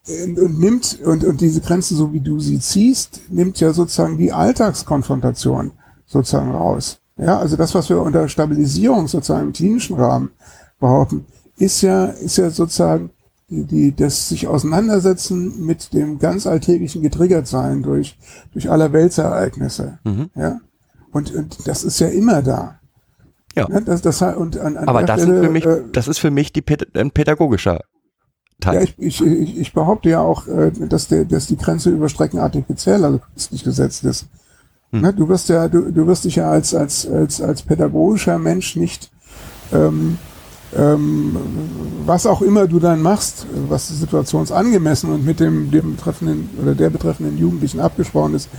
Und, und nimmt, und, und diese Grenze, so wie du sie ziehst, nimmt ja sozusagen die Alltagskonfrontation sozusagen raus. Ja, also das, was wir unter Stabilisierung sozusagen im klinischen Rahmen behaupten, ist ja, ist ja sozusagen die, die, das sich auseinandersetzen mit dem ganz alltäglichen Getriggertsein durch, durch aller Weltsereignisse. Mhm. Ja. Und, und das ist ja immer da. Ja. Das, das, und an, an Aber das, Stelle, sind für mich, äh, das ist für mich die, ein pädagogischer Teil. ja, ich, ich, ich, ich behaupte ja auch, äh, dass, der, dass die Grenze überstrecken artifiziell, also künstlich gesetzt ist. Hm. Ne, du wirst ja, du, du wirst dich ja als, als, als, als pädagogischer Mensch nicht, ähm, ähm, was auch immer du dann machst, was situationsangemessen und mit dem, dem betreffenden oder der betreffenden Jugendlichen abgesprochen ist,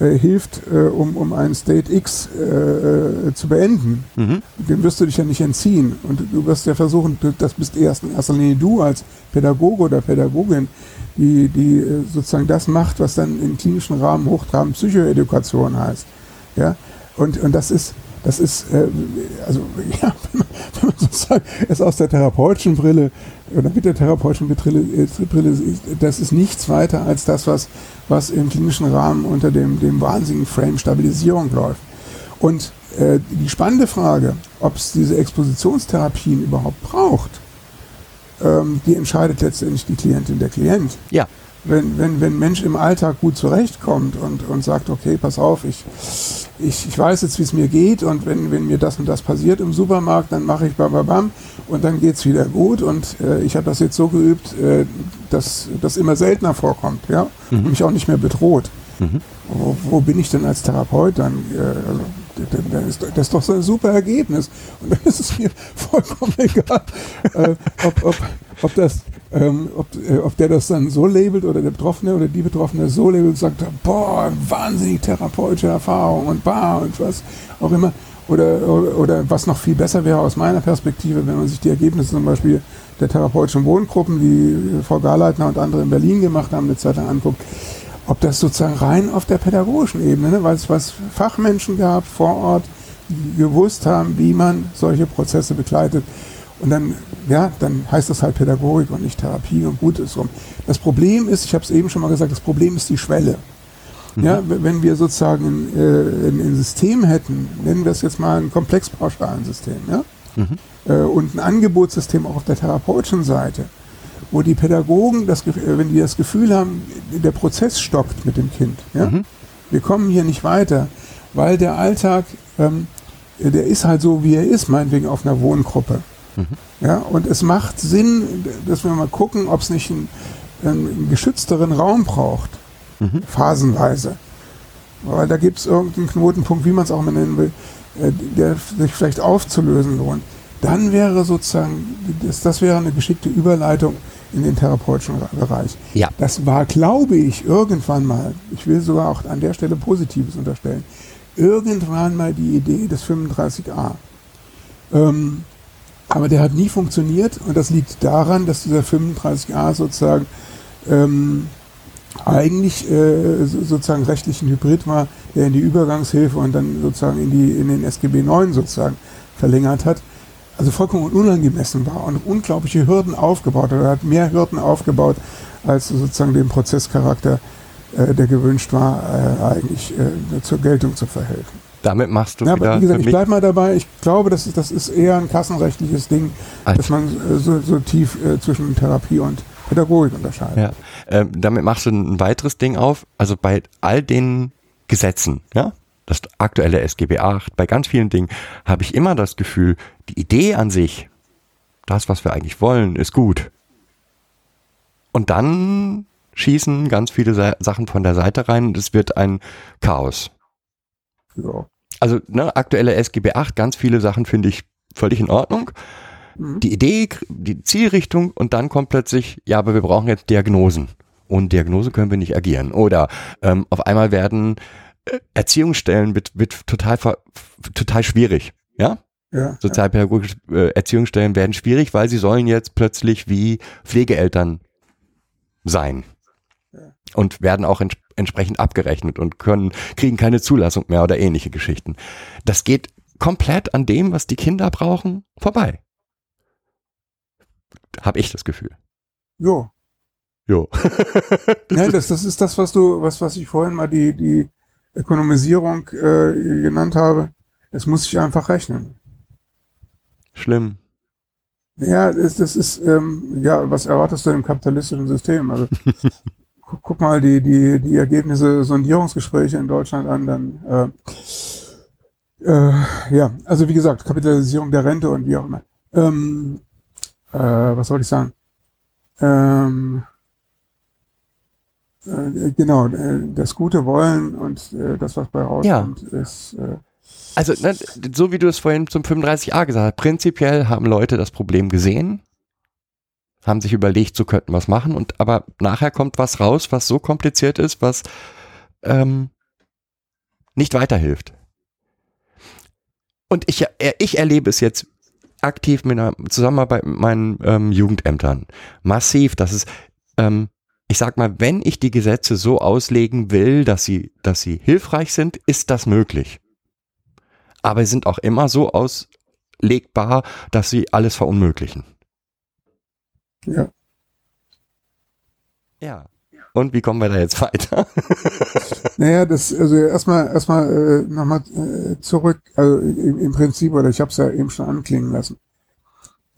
äh, hilft, äh, um, um einen State X äh, äh, zu beenden. Mhm. Dem wirst du dich ja nicht entziehen. Und du wirst ja versuchen, du- das bist erst in erster Linie du als Pädagoge oder Pädagogin, die, die äh, sozusagen das macht, was dann im klinischen Rahmen hochtrabend Psychoedukation heißt. Ja, und, und das ist, das ist, äh, also, *laughs* ja, wenn man, wenn man sozusagen es aus der therapeutischen Brille oder mit der therapeutischen Brille, äh, das ist nichts weiter als das, was, was im klinischen Rahmen unter dem, dem wahnsinnigen Frame Stabilisierung läuft. Und äh, die spannende Frage, ob es diese Expositionstherapien überhaupt braucht, ähm, die entscheidet letztendlich die Klientin, der Klient. Ja. Wenn, wenn, wenn ein Mensch im Alltag gut zurechtkommt und, und sagt, okay, pass auf, ich, ich, ich weiß jetzt, wie es mir geht und wenn, wenn mir das und das passiert im Supermarkt, dann mache ich bam, bam, bam und dann geht's wieder gut und äh, ich habe das jetzt so geübt, äh, dass das immer seltener vorkommt, ja, Mhm. und mich auch nicht mehr bedroht. Mhm. Wo, wo bin ich denn als Therapeut dann? Äh, also, dann- dann ist, das ist doch so ein super Ergebnis. Und *laughs* dann ist es mir vollkommen egal, äh, ob, ob, ob, das, ähm, ob, äh, ob der das dann so labelt oder der Betroffene oder die Betroffene so labelt und sagt, boah, wahnsinnig therapeutische Erfahrung und bah und was auch immer. Oder, oder, oder was noch viel besser wäre aus meiner Perspektive, wenn man sich die Ergebnisse zum Beispiel der therapeutischen Wohngruppen, die Frau Garleitner und andere in Berlin gemacht haben, eine Zeit lang anguckt, ob das sozusagen rein auf der pädagogischen Ebene, ne, weil es was Fachmenschen gab vor Ort, die gewusst haben, wie man solche Prozesse begleitet. Und dann, ja, dann heißt das halt Pädagogik und nicht Therapie und gut ist rum. Das Problem ist, ich habe es eben schon mal gesagt, das Problem ist die Schwelle. Ja, w- wenn wir sozusagen ein, äh, System hätten, nennen wir es jetzt mal ein Komplexpauschalensystem, ja, äh, und ein Angebotssystem auch auf der therapeutischen Seite, wo die Pädagogen, das, äh, wenn die das Gefühl haben, der Prozess stockt mit dem Kind, ja, wir kommen hier nicht weiter, weil der Alltag, ähm, der ist halt so, wie er ist, meinetwegen auf einer Wohngruppe. Ja, und es macht Sinn, dass wir mal gucken, ob es nicht einen, einen geschützteren Raum braucht, phasenweise. Weil da gibt es irgendeinen Knotenpunkt, wie man es auch mal nennen will, äh, der sich vielleicht aufzulösen lohnt. Dann wäre sozusagen, das, das wäre eine geschickte Überleitung in den therapeutischen Bereich. Ja. Das war, glaube ich, irgendwann mal, ich will sogar auch an der Stelle Positives unterstellen, irgendwann mal die Idee des 35a. Ähm, aber der hat nie funktioniert und das liegt daran, dass dieser 35a sozusagen ähm, eigentlich äh, so- sozusagen rechtlich ein Hybrid war, der in die Übergangshilfe und dann sozusagen in, die, in den SGB 9 sozusagen verlängert hat. Also vollkommen unangemessen war und unglaubliche Hürden aufgebaut hat. Hat mehr Hürden aufgebaut, als sozusagen dem Prozesscharakter, äh, der gewünscht war, äh, eigentlich äh, zur Geltung zu verhelfen. Damit machst du Ja, wieder aber wie gesagt, ich bleibe mal dabei. Ich glaube, das ist, das ist eher ein kassenrechtliches Ding, Alter. dass man äh, so, so tief äh, zwischen Therapie und Pädagogik unterscheidet. Ja, ähm, damit machst du ein weiteres Ding auf. Also bei all den Gesetzen, ja, das aktuelle SGB 8, bei ganz vielen Dingen habe ich immer das Gefühl, die Idee an sich, das, was wir eigentlich wollen, ist gut. Und dann schießen ganz viele Sa Sachen von der Seite rein und es wird ein Chaos. Ja. Also ne, aktuelle SGB 8, ganz viele Sachen finde ich völlig in Ordnung. Mhm. Die Idee, die Zielrichtung und dann kommt plötzlich, ja, aber wir brauchen jetzt Diagnosen. Ohne Diagnose können wir nicht agieren. Oder ähm, auf einmal werden äh, Erziehungsstellen wird, wird total, total schwierig. Ja? Ja, Sozialpädagogische äh, Erziehungsstellen werden schwierig, weil sie sollen jetzt plötzlich wie Pflegeeltern sein. Und werden auch ents entsprechend abgerechnet und können, kriegen keine Zulassung mehr oder ähnliche Geschichten. Das geht komplett an dem, was die Kinder brauchen, vorbei. Hab ich das Gefühl. jo. Jo. *laughs* Nein, das, das ist das, was du, was, was ich vorhin mal die, die Ökonomisierung äh, genannt habe. Es muss sich einfach rechnen. Schlimm. Ja, das, das ist, ähm, ja, was erwartest du im kapitalistischen System? Also, *laughs* guck, guck mal die, die, die Ergebnisse Sondierungsgespräche in Deutschland an, dann, äh, äh, ja, also wie gesagt, Kapitalisierung der Rente und wie auch immer. Ähm, äh, was soll ich sagen? Ähm, äh, genau, äh, das gute Wollen und äh, das, was bei rauskommt, ist, äh, Also, ne, so wie du es vorhin zum 35a gesagt hast, prinzipiell haben Leute das Problem gesehen, haben sich überlegt, so könnten wir es machen, und aber nachher kommt was raus, was so kompliziert ist, was ähm, nicht weiterhilft. Und ich, äh, ich erlebe es jetzt aktiv mit einer Zusammenarbeit mit meinen ähm, Jugendämtern. Massiv, dass es, ähm, ich sag mal, wenn ich die Gesetze so auslegen will, dass sie, dass sie hilfreich sind, ist das möglich aber sie sind auch immer so auslegbar, dass sie alles verunmöglichen. Ja. Ja. Und wie kommen wir da jetzt weiter? *laughs* Naja, das, also erstmal erstmal äh, nochmal äh, zurück, also im, im Prinzip, oder ich habe es ja eben schon anklingen lassen.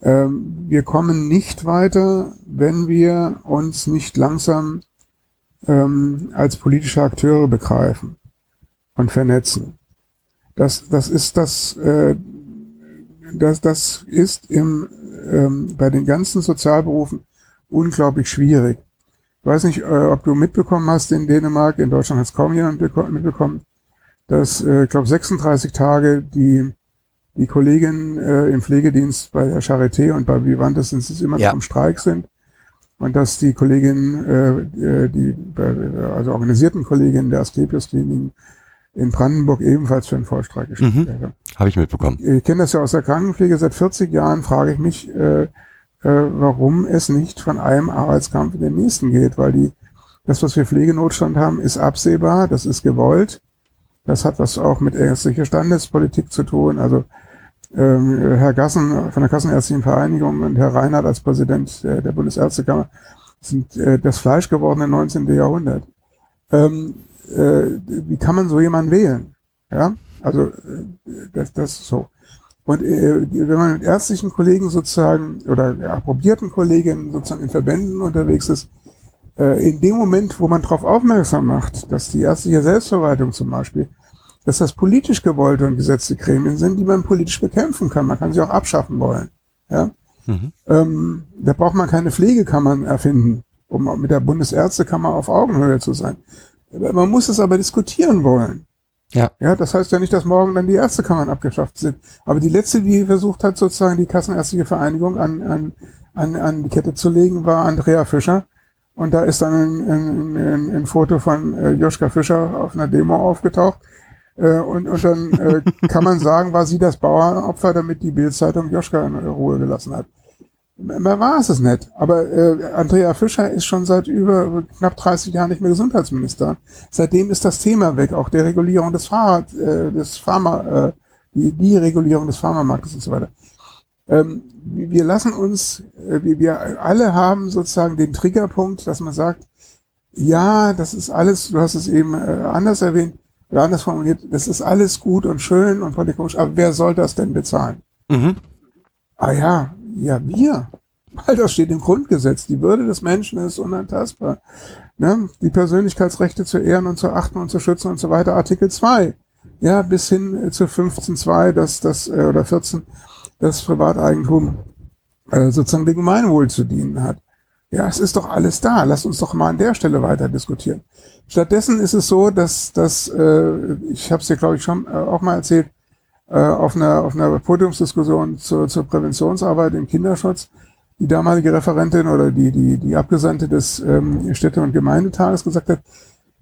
Ähm, wir kommen nicht weiter, wenn wir uns nicht langsam ähm, als politische Akteure begreifen und vernetzen. Das, das ist das, äh, das, das ist im, ähm, bei den ganzen Sozialberufen unglaublich schwierig. Ich weiß nicht, äh, ob du mitbekommen hast in Dänemark, in Deutschland hat es kaum jemand mitbekommen, dass, äh, ich glaube, 36 Tage die, die Kolleginnen äh, im Pflegedienst bei der Charité und bei Vivantes sind es immer Ja. noch im Streik sind und dass die Kolleginnen, äh, äh, die also organisierten Kolleginnen der Asklepios-Kliniken in Brandenburg ebenfalls für einen Vollstreik geschickt Mhm. werden. Habe ich mitbekommen. Ich kenne das ja aus der Krankenpflege. Seit 40 Jahren frage ich mich, äh, äh, warum es nicht von einem Arbeitskampf in den nächsten geht, weil die, das, was wir Pflegenotstand haben, ist absehbar, das ist gewollt. Das hat was auch mit ärztlicher Standespolitik zu tun. Also ähm, Herr Gassen von der Kassenärztlichen Vereinigung und Herr Reinhardt als Präsident der, der Bundesärztekammer sind äh, das Fleisch gewordene 19. Jahrhundert. Ähm, äh, wie kann man so jemanden wählen? Ja, also äh, das, das ist so. Und äh, wenn man mit ärztlichen Kollegen sozusagen oder ja, approbierten Kollegen sozusagen in Verbänden unterwegs ist, äh, in dem Moment, wo man darauf aufmerksam macht, dass die ärztliche Selbstverwaltung zum Beispiel, dass das politisch gewollte und gesetzte Gremien sind, die man politisch bekämpfen kann. Man kann sie auch abschaffen wollen. Ja? Mhm. Ähm, da braucht man keine Pflegekammern erfinden, um mit der Bundesärztekammer auf Augenhöhe zu sein. Man muss es aber diskutieren wollen. Ja. Ja, das heißt ja nicht, dass morgen dann die Ärztekammern abgeschafft sind. Aber die letzte, die versucht hat, sozusagen die Kassenärztliche Vereinigung an, an, an, an die Kette zu legen, war Andrea Fischer. Und da ist dann ein, ein, ein, ein Foto von äh, Joschka Fischer auf einer Demo aufgetaucht. Äh, und, und dann äh, *laughs* kann man sagen, war sie das Bauernopfer, damit die Bildzeitung Joschka in Ruhe gelassen hat. War es es nicht. Aber äh, Andrea Fischer ist schon seit über knapp 30 Jahren nicht mehr Gesundheitsminister. Seitdem ist das Thema weg, auch der Regulierung des Fahrrad, äh, des Pharma, äh, die, die Regulierung des Pharmamarktes und so weiter. Ähm, wir lassen uns, äh, wir, wir alle haben sozusagen den Triggerpunkt, dass man sagt, ja, das ist alles, du hast es eben äh, anders erwähnt, oder anders formuliert, das ist alles gut und schön und politisch, aber wer soll das denn bezahlen? Mhm. Ah ja, ja, wir. Weil das steht im Grundgesetz. Die Würde des Menschen ist unantastbar. Ne? Die Persönlichkeitsrechte zu ehren und zu achten und zu schützen und so weiter. Artikel 2. Ja, bis hin äh, zu 15.2, dass das, äh, oder 14, das Privateigentum äh, sozusagen dem Gemeinwohl zu dienen hat. Ja, es ist doch alles da. Lass uns doch mal an der Stelle weiter diskutieren. Stattdessen ist es so, dass, dass äh, ich habe es dir, glaube ich, schon äh, auch mal erzählt, äh, auf einer, auf einer Podiumsdiskussion zur, zur Präventionsarbeit im Kinderschutz die damalige Referentin oder die, die, die Abgesandte des ähm, Städte- und Gemeindetages gesagt hat,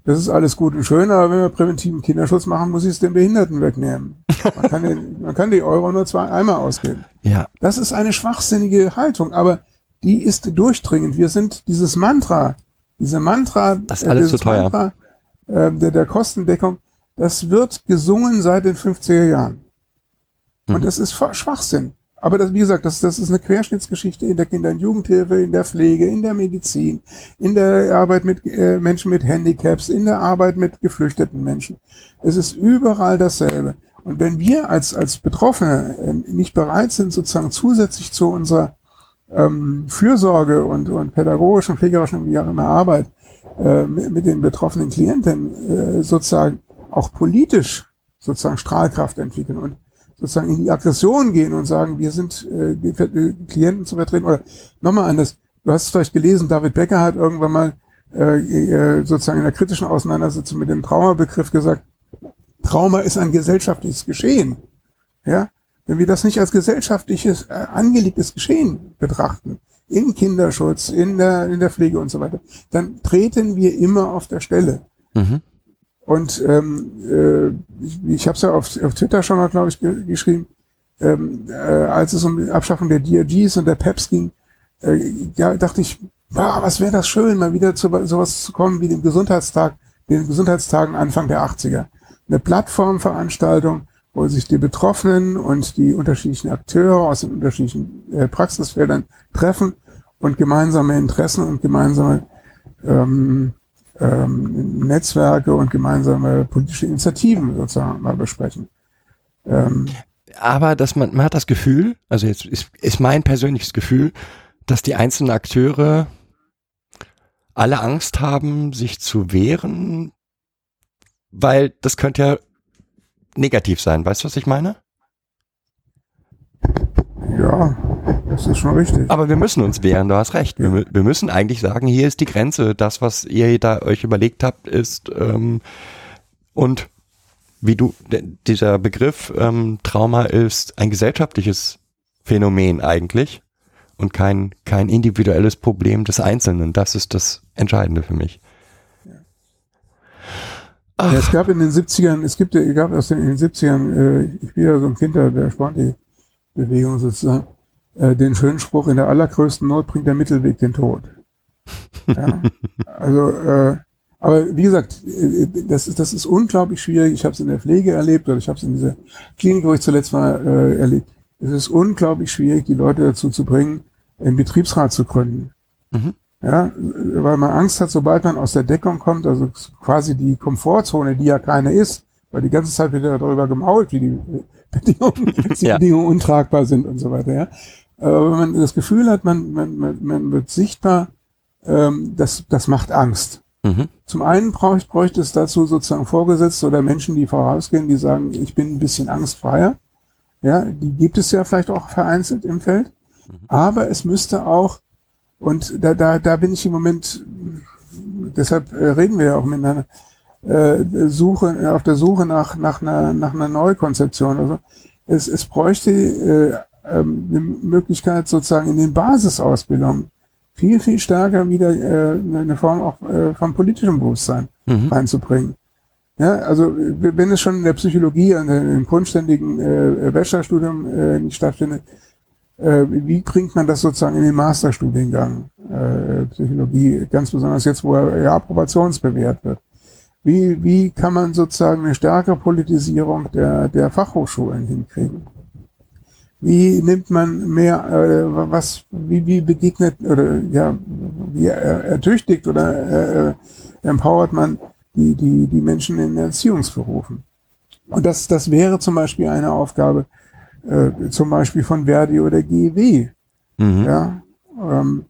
das ist alles gut und schön, aber wenn wir präventiven Kinderschutz machen, muss ich es den Behinderten wegnehmen. Man kann, den, *laughs* man kann die Euro nur zwei einmal ausgeben. Ja. Das ist eine schwachsinnige Haltung, aber die ist durchdringend. Wir sind dieses Mantra, diese Mantra, Das ist alles dieses zu teuer. Mantra äh, der, der Kostendeckung, das wird gesungen seit den 50er Jahren. Und das ist Schwachsinn. Aber das, wie gesagt, das, das ist eine Querschnittsgeschichte in der Kinder- und Jugendhilfe, in der Pflege, in der Medizin, in der Arbeit mit äh, Menschen mit Handicaps, in der Arbeit mit geflüchteten Menschen. Es ist überall dasselbe. Und wenn wir als, als Betroffene äh, nicht bereit sind, sozusagen zusätzlich zu unserer ähm, Fürsorge und, und pädagogischen, pflegerischen, wie auch immer Arbeit äh, mit, mit den betroffenen Klienten äh, sozusagen auch politisch sozusagen Strahlkraft entwickeln und sozusagen in die Aggression gehen und sagen, wir sind äh, die Klienten zu vertreten. Oder nochmal anders, du hast es vielleicht gelesen, David Becker hat irgendwann mal äh, äh, sozusagen in der kritischen Auseinandersetzung mit dem Traumabegriff gesagt, Trauma ist ein gesellschaftliches Geschehen. Ja, wenn wir das nicht als gesellschaftliches äh, angelegtes Geschehen betrachten, im Kinderschutz, in der, in der Pflege und so weiter, dann treten wir immer auf der Stelle. Mhm. Und ähm, äh, ich, ich habe es ja auf, auf Twitter schon mal, glaube ich, ge geschrieben, ähm, äh, als es um die Abschaffung der DRGs und der PEPs ging, äh, ja, dachte ich, wow, was wäre das schön, mal wieder zu sowas zu kommen wie dem Gesundheitstag, den Gesundheitstagen Anfang der 80er. Eine Plattformveranstaltung, wo sich die Betroffenen und die unterschiedlichen Akteure aus den unterschiedlichen äh, Praxisfeldern treffen und gemeinsame Interessen und gemeinsame ähm, ähm, Netzwerke und gemeinsame politische Initiativen sozusagen mal besprechen. Ähm, aber dass man, man hat das Gefühl, also jetzt ist, ist mein persönliches Gefühl, dass die einzelnen Akteure alle Angst haben, sich zu wehren, weil das könnte ja negativ sein. Weißt du, was ich meine? Ja, das ist schon richtig. Aber wir müssen uns wehren, du hast recht. Wir, wir müssen eigentlich sagen, hier ist die Grenze. Das, was ihr da euch überlegt habt, ist ähm, und wie du, dieser Begriff ähm, Trauma ist ein gesellschaftliches Phänomen eigentlich und kein, kein individuelles Problem des Einzelnen. Das ist das Entscheidende für mich. Ja, es gab in den 70ern, es gibt, es gab aus den, in den 70ern, äh, ich bin ja so ein Kind der, der Sponti-Bewegung sozusagen, äh, den schönen Spruch, in der allergrößten Not bringt der Mittelweg den Tod. Ja, *laughs* also, äh, aber wie gesagt, äh, das ist, das ist unglaublich schwierig. Ich habe es in der Pflege erlebt oder ich habe es in dieser Klinik, wo ich zuletzt war, äh, erlebt. Es ist unglaublich schwierig, die Leute dazu zu bringen, einen Betriebsrat zu gründen. Mhm. Ja, weil man Angst hat, sobald man aus der Deckung kommt, also quasi die Komfortzone, die ja keine ist, weil die ganze Zeit wird ja darüber gemault, wie die Bedingungen, dass *laughs* die Ja. Bedingungen untragbar sind und so weiter. Ja. Aber wenn man das Gefühl hat, man, man, man, wird sichtbar, ähm, das, das macht Angst. Mhm. Zum einen bräuchte, bräuchte es dazu sozusagen Vorgesetzte oder Menschen, die vorausgehen, die sagen, ich bin ein bisschen angstfreier. Ja, die gibt es ja vielleicht auch vereinzelt im Feld. Aber es müsste auch, und da, da, da bin ich im Moment, deshalb äh, reden wir ja auch miteinander, äh, Suche, auf der Suche nach, nach, einer, nach einer Neukonzeption. Also es, es bräuchte äh, ähm, eine Möglichkeit sozusagen in den Basisausbildungen viel, viel stärker wieder äh, eine Form auch äh, von politischem Bewusstsein Mhm. reinzubringen. Ja, also äh, wenn es schon in der Psychologie, der- im grundständigen äh, Bachelorstudium äh, nicht stattfindet, äh, wie bringt man das sozusagen in den Masterstudiengang äh, Psychologie, ganz besonders jetzt, wo er ja approbationsbewährt wird? Wie, wie kann man sozusagen eine stärkere Politisierung der, der Fachhochschulen hinkriegen? Wie nimmt man mehr, äh, was, wie, wie begegnet oder ja, wie er, ertüchtigt oder äh, empowert man die, die, die Menschen in Erziehungsberufen? Und das, das wäre zum Beispiel eine Aufgabe, äh, zum Beispiel von Verdi oder GEW, Mhm. ja, ähm,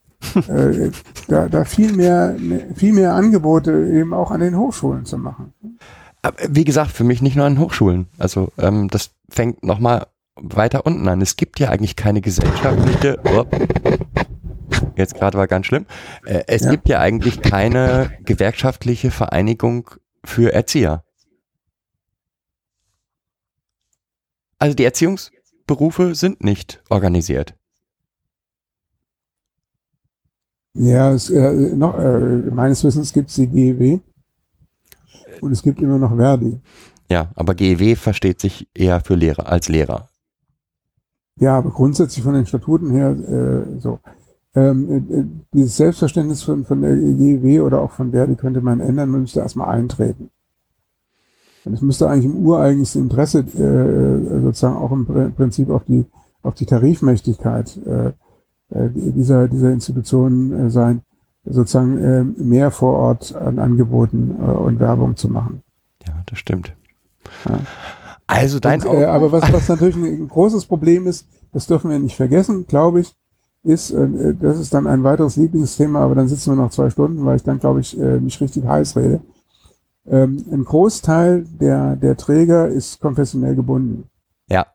äh, da, da viel mehr, viel mehr Angebote eben auch an den Hochschulen zu machen. Aber Wie gesagt, für mich nicht nur an Hochschulen. Also ähm, das fängt nochmal weiter unten an. Es gibt ja eigentlich keine gesellschaftliche. Oh, jetzt gerade war ganz schlimm. Äh, es Ja. gibt ja eigentlich keine gewerkschaftliche Vereinigung für Erzieher. Also die Erziehungsberufe sind nicht organisiert. Ja, es, äh, noch, äh, meines Wissens gibt es die GEW und es gibt immer noch Verdi. Ja, aber GEW versteht sich eher für Lehrer als Lehrer. Ja, aber grundsätzlich von den Statuten her äh, so. Ähm, äh, dieses Selbstverständnis von, von der GEW oder auch von Verdi könnte man ändern, man müsste erstmal eintreten. Und es müsste eigentlich im ureigensten Interesse äh, sozusagen auch im Pr- Prinzip auf die, auf die Tarifmächtigkeit äh, äh, dieser, dieser Institutionen äh, sein, sozusagen äh, mehr vor Ort an Angeboten äh, und Werbung zu machen. Ja, das stimmt. Ja. Also dein Und, äh, aber was, was natürlich ein großes Problem ist, das dürfen wir nicht vergessen, glaube ich, ist, äh, das ist dann ein weiteres Lieblingsthema, aber dann sitzen wir noch zwei Stunden, weil ich dann, glaube ich, äh, mich richtig heiß rede. Ähm, ein Großteil der, der Träger ist konfessionell gebunden. Ja.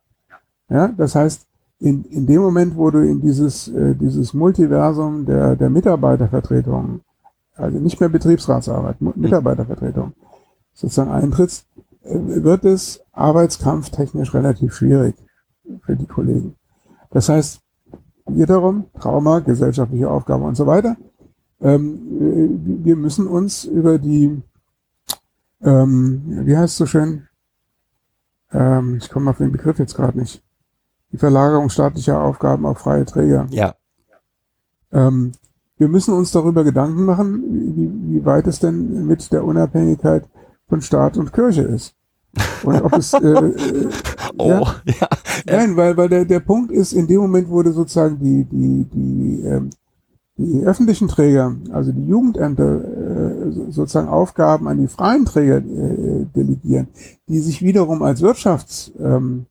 Ja, das heißt, in, in dem Moment, wo du in dieses, äh, dieses Multiversum der, der Mitarbeitervertretung, also nicht mehr Betriebsratsarbeit, Mu- Mitarbeitervertretung, sozusagen eintrittst, wird es arbeitskampftechnisch relativ schwierig für die Kollegen. Das heißt, wiederum Trauma, gesellschaftliche Aufgabe und so weiter. Ähm, äh, wir müssen uns über die, ähm, wie heißt es so schön? Ähm, ich komme auf den Begriff jetzt gerade nicht. Die Verlagerung staatlicher Aufgaben auf freie Träger. Ja, Ähm, wir müssen uns darüber Gedanken machen, wie, wie weit es denn mit der Unabhängigkeit von Staat und Kirche ist. Und ob es, äh, äh, *laughs* oh, ja, ja. Nein, weil, weil der, der Punkt ist, in dem Moment wurde sozusagen die, die, die, ähm, die öffentlichen Träger, also die Jugendämter, äh, so- sozusagen Aufgaben an die freien Träger äh, delegieren, die sich wiederum als Wirtschafts, ähm,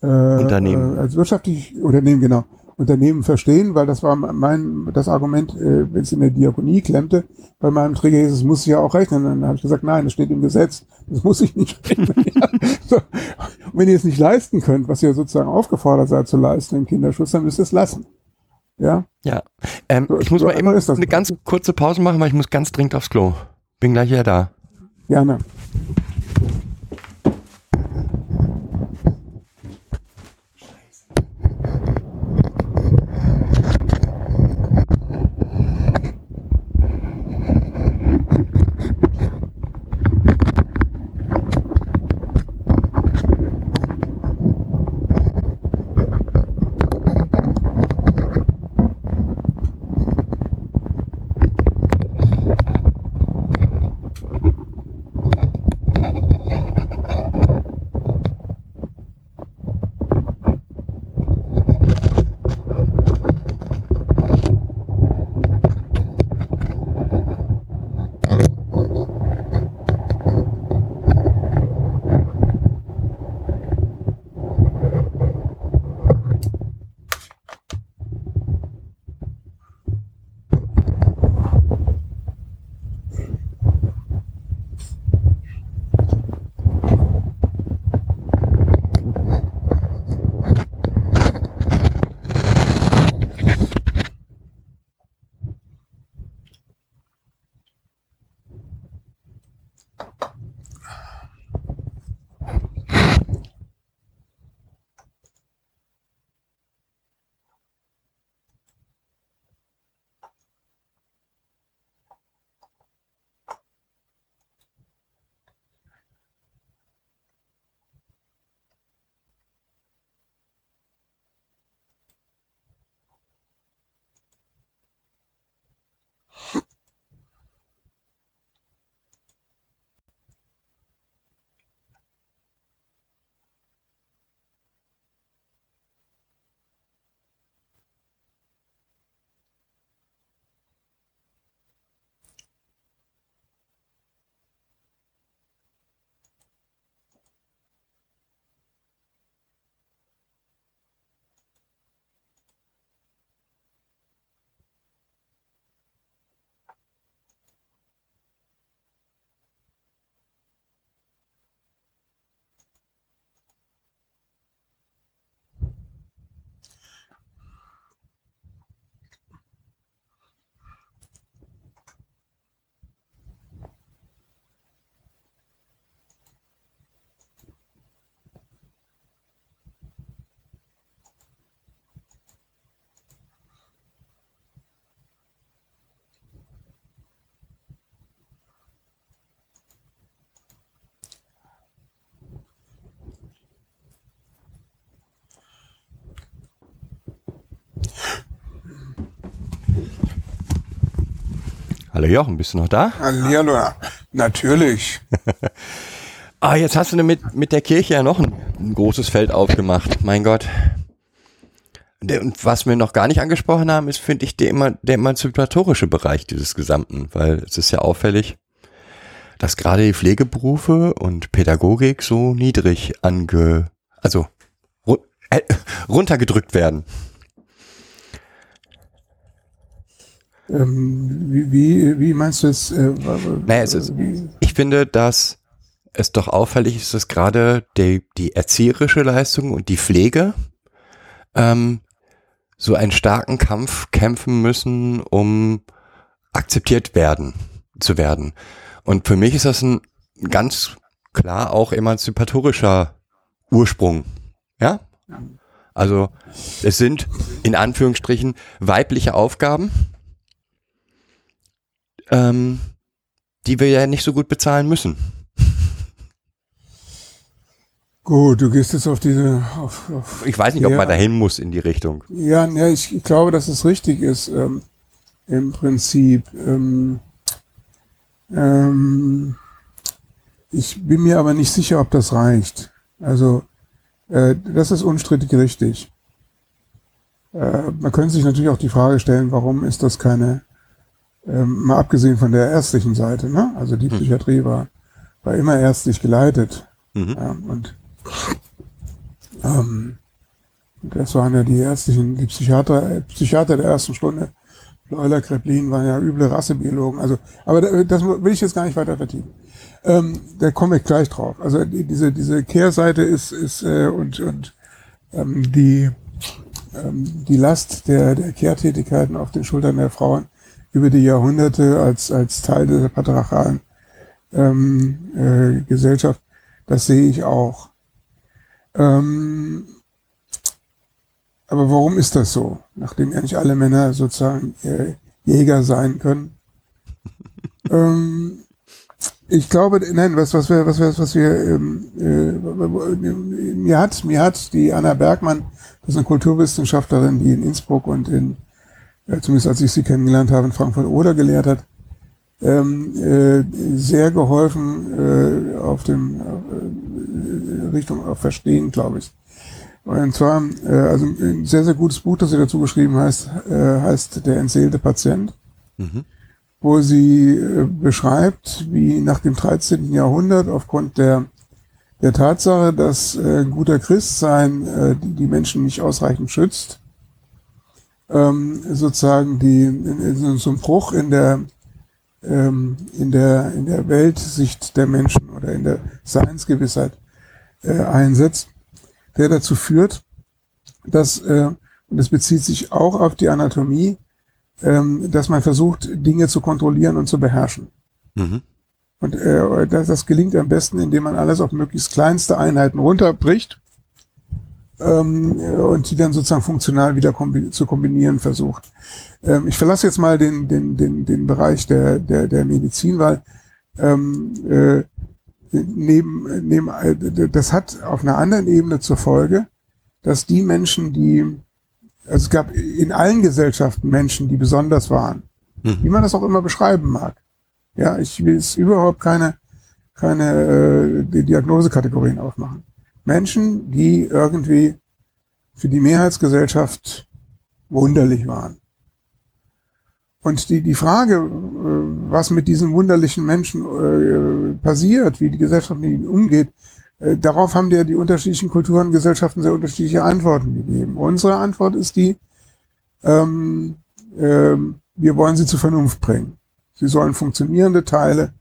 äh, Unternehmen. Äh, als wirtschaftlich Unternehmen, genau. Unternehmen verstehen, weil das war mein das Argument, äh, wenn es in der Diakonie klemmte, bei meinem Träger hieß es, muss ich ja auch rechnen. Dann habe ich gesagt, nein, das steht im Gesetz, das muss ich nicht *laughs* rechnen. ja. so. Und wenn ihr es nicht leisten könnt, was ihr sozusagen aufgefordert seid zu leisten im Kinderschutz, dann müsst ihr es lassen. Ja, Ja. Ähm, So, ich muss so mal eben das. eine ganz kurze Pause machen, weil ich muss ganz dringend aufs Klo. Bin gleich wieder da. gerne. Hallo Jochen, bist du noch da? Ja. natürlich. *laughs* Ah, jetzt hast du mit, mit der Kirche ja noch ein, ein großes Feld aufgemacht. Mein Gott. Und was wir noch gar nicht angesprochen haben, ist, finde ich, der, immer, der emanzipatorische Bereich dieses Gesamten, weil es ist ja auffällig, dass gerade die Pflegeberufe und Pädagogik so niedrig ange, also ru äh, runtergedrückt werden. Ähm, wie, wie, wie meinst du es? Äh, Naja, es ist, ich finde, dass es doch auffällig ist, dass gerade die, die erzieherische Leistung und die Pflege ähm, so einen starken Kampf kämpfen müssen, um akzeptiert werden zu werden. Und für mich ist das ein ganz klar auch emanzipatorischer Ursprung. Ja? Also es sind in Anführungsstrichen weibliche Aufgaben, ähm, die wir ja nicht so gut bezahlen müssen. gut, du gehst jetzt auf diese. Auf, auf, Ich weiß nicht, ob man dahin muss in die Richtung. ja, ja ich, ich glaube, dass es richtig ist. Ähm, Im Prinzip. Ähm, ähm, ich bin mir aber nicht sicher, ob das reicht. Also, äh, das ist unstrittig richtig. Äh, man könnte sich natürlich auch die Frage stellen, warum ist das keine, ähm, mal abgesehen von der ärztlichen Seite, ne? Also die Psychiatrie war, war immer ärztlich geleitet. Mhm. Ja, und äh, Ähm, das waren ja die ärztlichen, die Psychiater, Psychiater der ersten Stunde. Euler, Kreplin waren ja üble Rassebiologen. Also, aber da- das will ich jetzt gar nicht weiter vertiefen. Ähm, da komme ich gleich drauf. Also die, diese diese Kehrseite ist ist äh, und und ähm, die ähm, die Last der der Kehrtätigkeiten auf den Schultern der Frauen über die Jahrhunderte als als Teil der patriarchalen ähm, äh, Gesellschaft, das sehe ich auch. Ähm, aber warum ist das so? Nachdem ja nicht alle Männer sozusagen äh, Jäger sein können. *laughs* ähm, ich glaube, nein, was, was wir, was wir, was wir, ähm, äh, mir hat, mir hat die Anna Bergmann, das ist eine Kulturwissenschaftlerin, die in Innsbruck und in, äh, zumindest als ich sie kennengelernt habe, in Frankfurt-Oder gelehrt hat, ähm, äh, sehr geholfen äh, auf dem äh, Richtung auf Verstehen, glaube ich. Und zwar, äh, also ein sehr, sehr gutes Buch, das sie dazu geschrieben heißt, äh, heißt Der entseelte Patient, Mhm. wo sie äh, beschreibt, wie nach dem 13. Jahrhundert aufgrund der, der Tatsache, dass äh, ein guter Christ sein äh, die, die Menschen nicht ausreichend schützt, ähm, sozusagen die, in, so ein Bruch in der, ähm, in der, in der Weltsicht der Menschen oder in der Seinsgewissheit äh, einsetzt der dazu führt, dass, äh, und das bezieht sich auch auf die Anatomie, ähm, dass man versucht, Dinge zu kontrollieren und zu beherrschen. Mhm. Und äh, das, das gelingt am besten, indem man alles auf möglichst kleinste Einheiten runterbricht ähm, und die dann sozusagen funktional wieder kombi zu kombinieren versucht. Ähm, ich verlasse jetzt mal den, den, den, den Bereich der, der, der Medizin, weil ähm, äh, neben, neben, äh, das hat auf einer anderen Ebene zur Folge, dass die Menschen, die, also es gab in allen Gesellschaften Menschen, die besonders waren, Mhm. wie man das auch immer beschreiben mag. Ja, ich will es überhaupt keine, keine äh, Diagnosekategorien aufmachen. Menschen, die irgendwie für die Mehrheitsgesellschaft wunderlich waren. Und die, die Frage, äh, was mit diesen wunderlichen Menschen äh, passiert, wie die Gesellschaft mit ihnen umgeht, äh, darauf haben ja die unterschiedlichen Kulturen und Gesellschaften sehr unterschiedliche Antworten gegeben. Unsere Antwort ist die, ähm, ähm, wir wollen sie zur Vernunft bringen. Sie sollen funktionierende Teile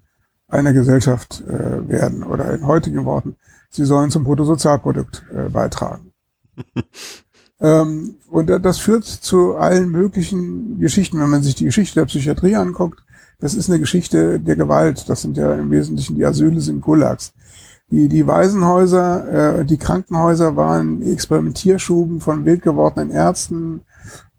einer Gesellschaft äh, werden oder in heutigen Worten, sie sollen zum Bruttosozialprodukt äh, beitragen. *laughs* ähm, und da- das führt zu allen möglichen Geschichten. Wenn man sich die Geschichte der Psychiatrie anguckt, das ist eine Geschichte der Gewalt. Das sind ja im Wesentlichen die Asyle sind Gulags. Die, die Waisenhäuser, äh, die Krankenhäuser waren Experimentierschuben von wild gewordenen Ärzten,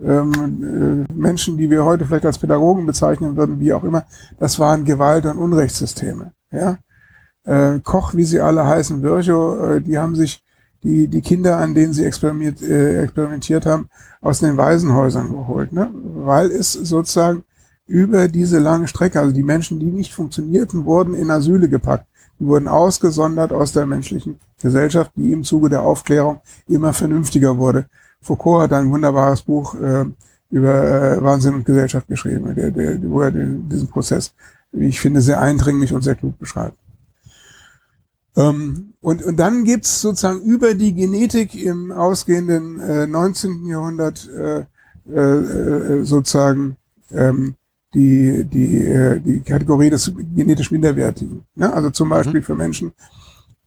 ähm, äh, Menschen, die wir heute vielleicht als Pädagogen bezeichnen würden, wie auch immer. Das waren Gewalt- und Unrechtssysteme. Ja? Äh, Koch, wie sie alle heißen, Virchow, äh, die haben sich die, die Kinder, an denen sie experimentiert, äh, experimentiert haben, aus den Waisenhäusern geholt, ne? weil es sozusagen über diese lange Strecke, also die Menschen, die nicht funktionierten, wurden in Asyle gepackt. Die wurden ausgesondert aus der menschlichen Gesellschaft, die im Zuge der Aufklärung immer vernünftiger wurde. Foucault hat ein wunderbares Buch äh, über äh, Wahnsinn und Gesellschaft geschrieben, der, der, wo er den, diesen Prozess, wie ich finde, sehr eindringlich und sehr klug beschreibt. Ähm, und, und dann gibt's sozusagen über die Genetik im ausgehenden äh, 19. Jahrhundert äh, äh, äh, sozusagen ähm, die, die, äh, die Kategorie des genetisch Minderwertigen. Ne? Also zum Beispiel für Menschen,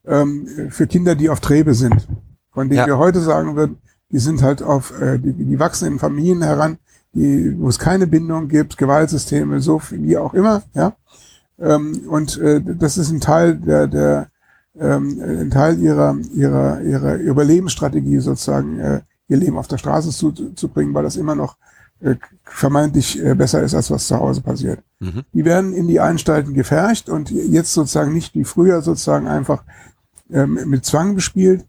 ähm, für Kinder, die auf Trebe sind, von denen Ja. wir heute sagen würden, die sind halt auf, äh, die, die wachsen in Familien heran, die, wo es keine Bindung gibt, Gewaltsysteme, so viel, wie auch immer, ja. Ähm, und äh, das ist ein Teil der, der ähm, ein Teil ihrer, ihrer, ihrer Überlebensstrategie sozusagen, äh, ihr Leben auf der Straße zu, zu bringen, weil das immer noch äh, vermeintlich äh, besser ist, als was zu Hause passiert. Mhm. Die werden in die Anstalten gefercht und jetzt sozusagen nicht wie früher sozusagen einfach ähm, mit Zwang bespielt,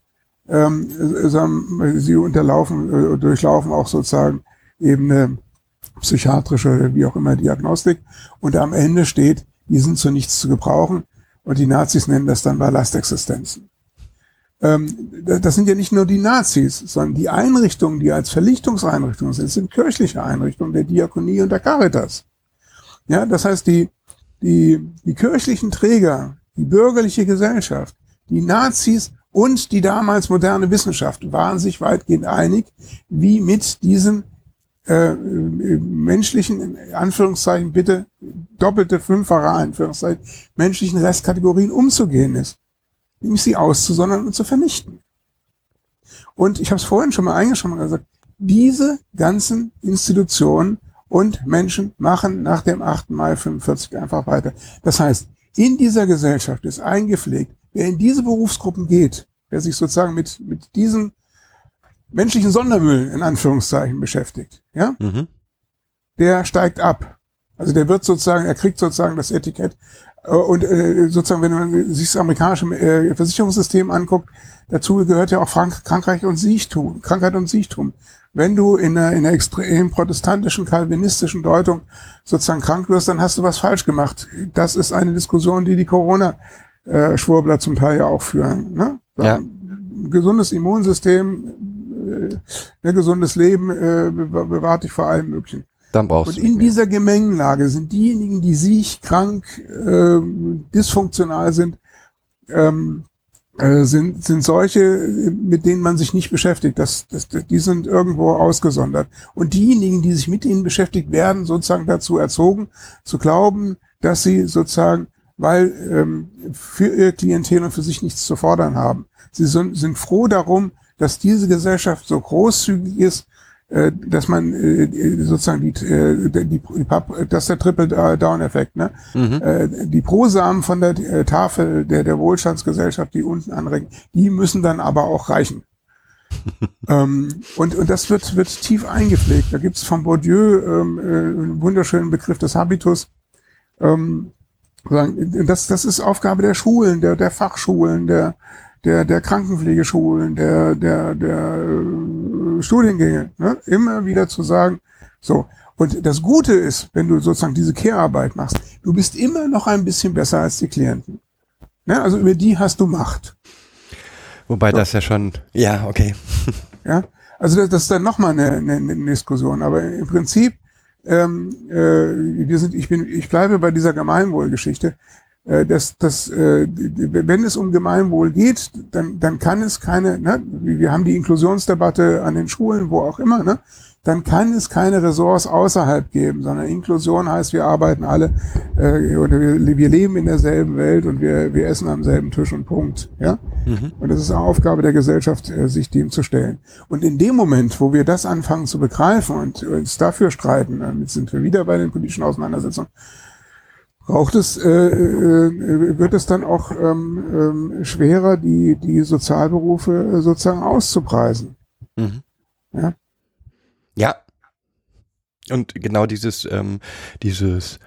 ähm, sondern sie unterlaufen, äh, durchlaufen auch sozusagen eben eine psychiatrische, wie auch immer, Diagnostik. Und am Ende steht, die sind zu nichts zu gebrauchen. Und die Nazis nennen das dann Ballastexistenzen. Ähm, das sind ja nicht nur die Nazis, sondern die Einrichtungen, die als Verlichtungseinrichtungen sind, sind kirchliche Einrichtungen der Diakonie und der Caritas. Ja, das heißt, die, die, die kirchlichen Träger, die bürgerliche Gesellschaft, die Nazis und die damals moderne Wissenschaft waren sich weitgehend einig, wie mit diesen äh, menschlichen, in Anführungszeichen bitte, doppelte fünffache Anführungszeichen, menschlichen Restkategorien umzugehen ist. Nämlich sie auszusondern und zu vernichten. Und ich habe es vorhin schon mal eingeschoben gesagt, diese ganzen Institutionen und Menschen machen nach dem 8. Mai 45 einfach weiter. Das heißt, in dieser Gesellschaft ist eingepflegt, wer in diese Berufsgruppen geht, wer sich sozusagen mit, mit diesem menschlichen Sondermüll in Anführungszeichen beschäftigt, ja, Mhm. der steigt ab. Also der wird sozusagen, er kriegt sozusagen das Etikett äh, und äh, sozusagen, wenn man sich das amerikanische äh, Versicherungssystem anguckt, dazu gehört ja auch Frank Krankheit und Siechtum, Krankheit und Siechtum. Wenn du in einer, in einer extrem protestantischen, kalvinistischen Deutung sozusagen krank wirst, dann hast du was falsch gemacht. Das ist eine Diskussion, die die Corona-Schwurbler zum Teil ja auch führen. Ne? Ja. Ein gesundes Immunsystem, äh, ein gesundes Leben äh, be- bewahrt dich vor allem Möglichen. Dann brauchst Und in dieser Gemengenlage sind diejenigen, die sich krank, äh, dysfunktional sind, ähm, äh, sind, sind solche, mit denen man sich nicht beschäftigt. Das, das, die sind irgendwo ausgesondert. Und diejenigen, die sich mit ihnen beschäftigt, werden sozusagen dazu erzogen, zu glauben, dass sie sozusagen, weil ähm, für ihr Klientel und für sich nichts zu fordern haben. Sie sind, sind froh darum, dass diese Gesellschaft so großzügig ist, äh, dass man äh, sozusagen die, äh, die, die das ist der Triple-Down-Effekt, ne? Mhm. Äh, die Prosamen von der äh, Tafel der, der Wohlstandsgesellschaft, die unten anregen, die müssen dann aber auch reichen. *laughs* ähm, und, und das wird, wird tief eingepflegt. Da gibt's von Bourdieu ähm, äh, einen wunderschönen Begriff des Habitus. Ähm, das, das ist Aufgabe der Schulen, der, der Fachschulen, der, der, der Krankenpflegeschulen, der, der, der äh, Studiengänge, ne? immer wieder zu sagen, so. Und das Gute ist, wenn du sozusagen diese Care-Arbeit machst, du bist immer noch ein bisschen besser als die Klienten. Ne? Also über die hast du Macht. Wobei das ja schon, ja, okay. *laughs* Ja, also das, das ist dann nochmal eine, eine, eine Diskussion. Aber im Prinzip, ähm, äh, wir sind, ich bin, ich bleibe bei dieser Gemeinwohlgeschichte. Äh, dass, dass, äh, wenn es um Gemeinwohl geht, dann, dann kann es keine, ne, wir haben die Inklusionsdebatte an den Schulen, wo auch immer, ne, dann kann es keine Ressorts außerhalb geben, sondern Inklusion heißt, wir arbeiten alle äh, oder wir, wir leben in derselben Welt und wir, wir essen am selben Tisch und Punkt. Ja? Mhm. Und das ist eine Aufgabe der Gesellschaft, äh, sich dem zu stellen. Und in dem Moment, wo wir das anfangen zu begreifen und uns dafür streiten, jetzt sind wir wieder bei den politischen Auseinandersetzungen, braucht es, äh, äh, wird es dann auch ähm, ähm, schwerer, die, die Sozialberufe äh, sozusagen auszupreisen. Mhm. Ja? Ja. Und genau dieses, ähm, dieses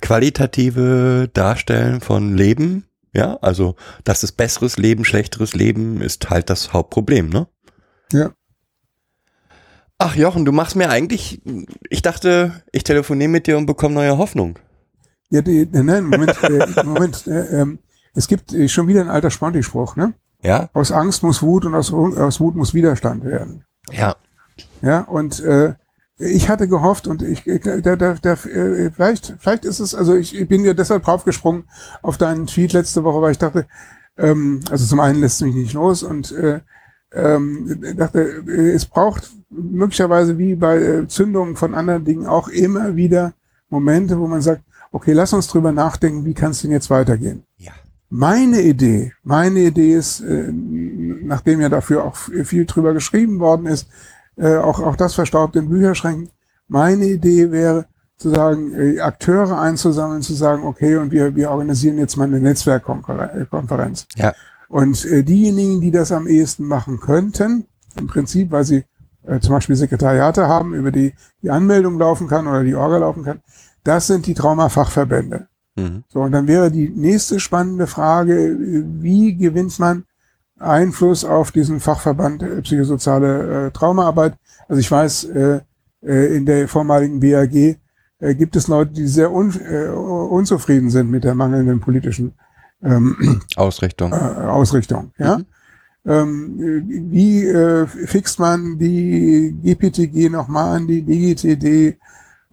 qualitative Darstellen von Leben, ja, also das ist besseres Leben, schlechteres Leben, ist halt das Hauptproblem, ne? Ja. Ach Jochen, du machst mir eigentlich, ich dachte, ich telefoniere mit dir und bekomme neue Hoffnung. Ja, die, nein, Moment, äh, Moment, äh, ähm, es gibt äh, schon wieder ein alter Sponti-Spruch, ne? Ja? Aus Angst muss Wut und aus, aus Wut muss Widerstand werden. Ja. Ja, und äh, ich hatte gehofft und ich, da, da, da, äh, vielleicht, vielleicht ist es, also ich, bin ja deshalb draufgesprungen auf deinen Tweet letzte Woche, weil ich dachte, ähm, also zum einen lässt es mich nicht los und äh, ähm, dachte, es braucht möglicherweise wie bei Zündungen von anderen Dingen auch immer wieder Momente, wo man sagt, okay, lass uns drüber nachdenken, wie kann es denn jetzt weitergehen? Ja. Meine Idee, meine Idee ist, äh, nachdem ja dafür auch viel drüber geschrieben worden ist, äh, auch, auch das verstaubt in Bücherschränken, meine Idee wäre, zu sagen, äh, Akteure einzusammeln, zu sagen, okay, und wir, wir organisieren jetzt mal eine Netzwerkkonferenz. Ja. Und äh, diejenigen, die das am ehesten machen könnten, im Prinzip, weil sie äh, zum Beispiel Sekretariate haben, über die die Anmeldung laufen kann oder die Orga laufen kann, das sind die Traumafachverbände. Mhm. So, und dann wäre die nächste spannende Frage, wie gewinnt man Einfluss auf diesen Fachverband äh, psychosoziale äh, Traumaarbeit? Also ich weiß, äh, äh, in der vormaligen BAG äh, gibt es Leute, die sehr un, äh, unzufrieden sind mit der mangelnden politischen ähm, *clears throat* Ausrichtung. Ausrichtung. Ja? Mhm. Ähm, äh, wie fixt man die GPTG nochmal an die DGTD?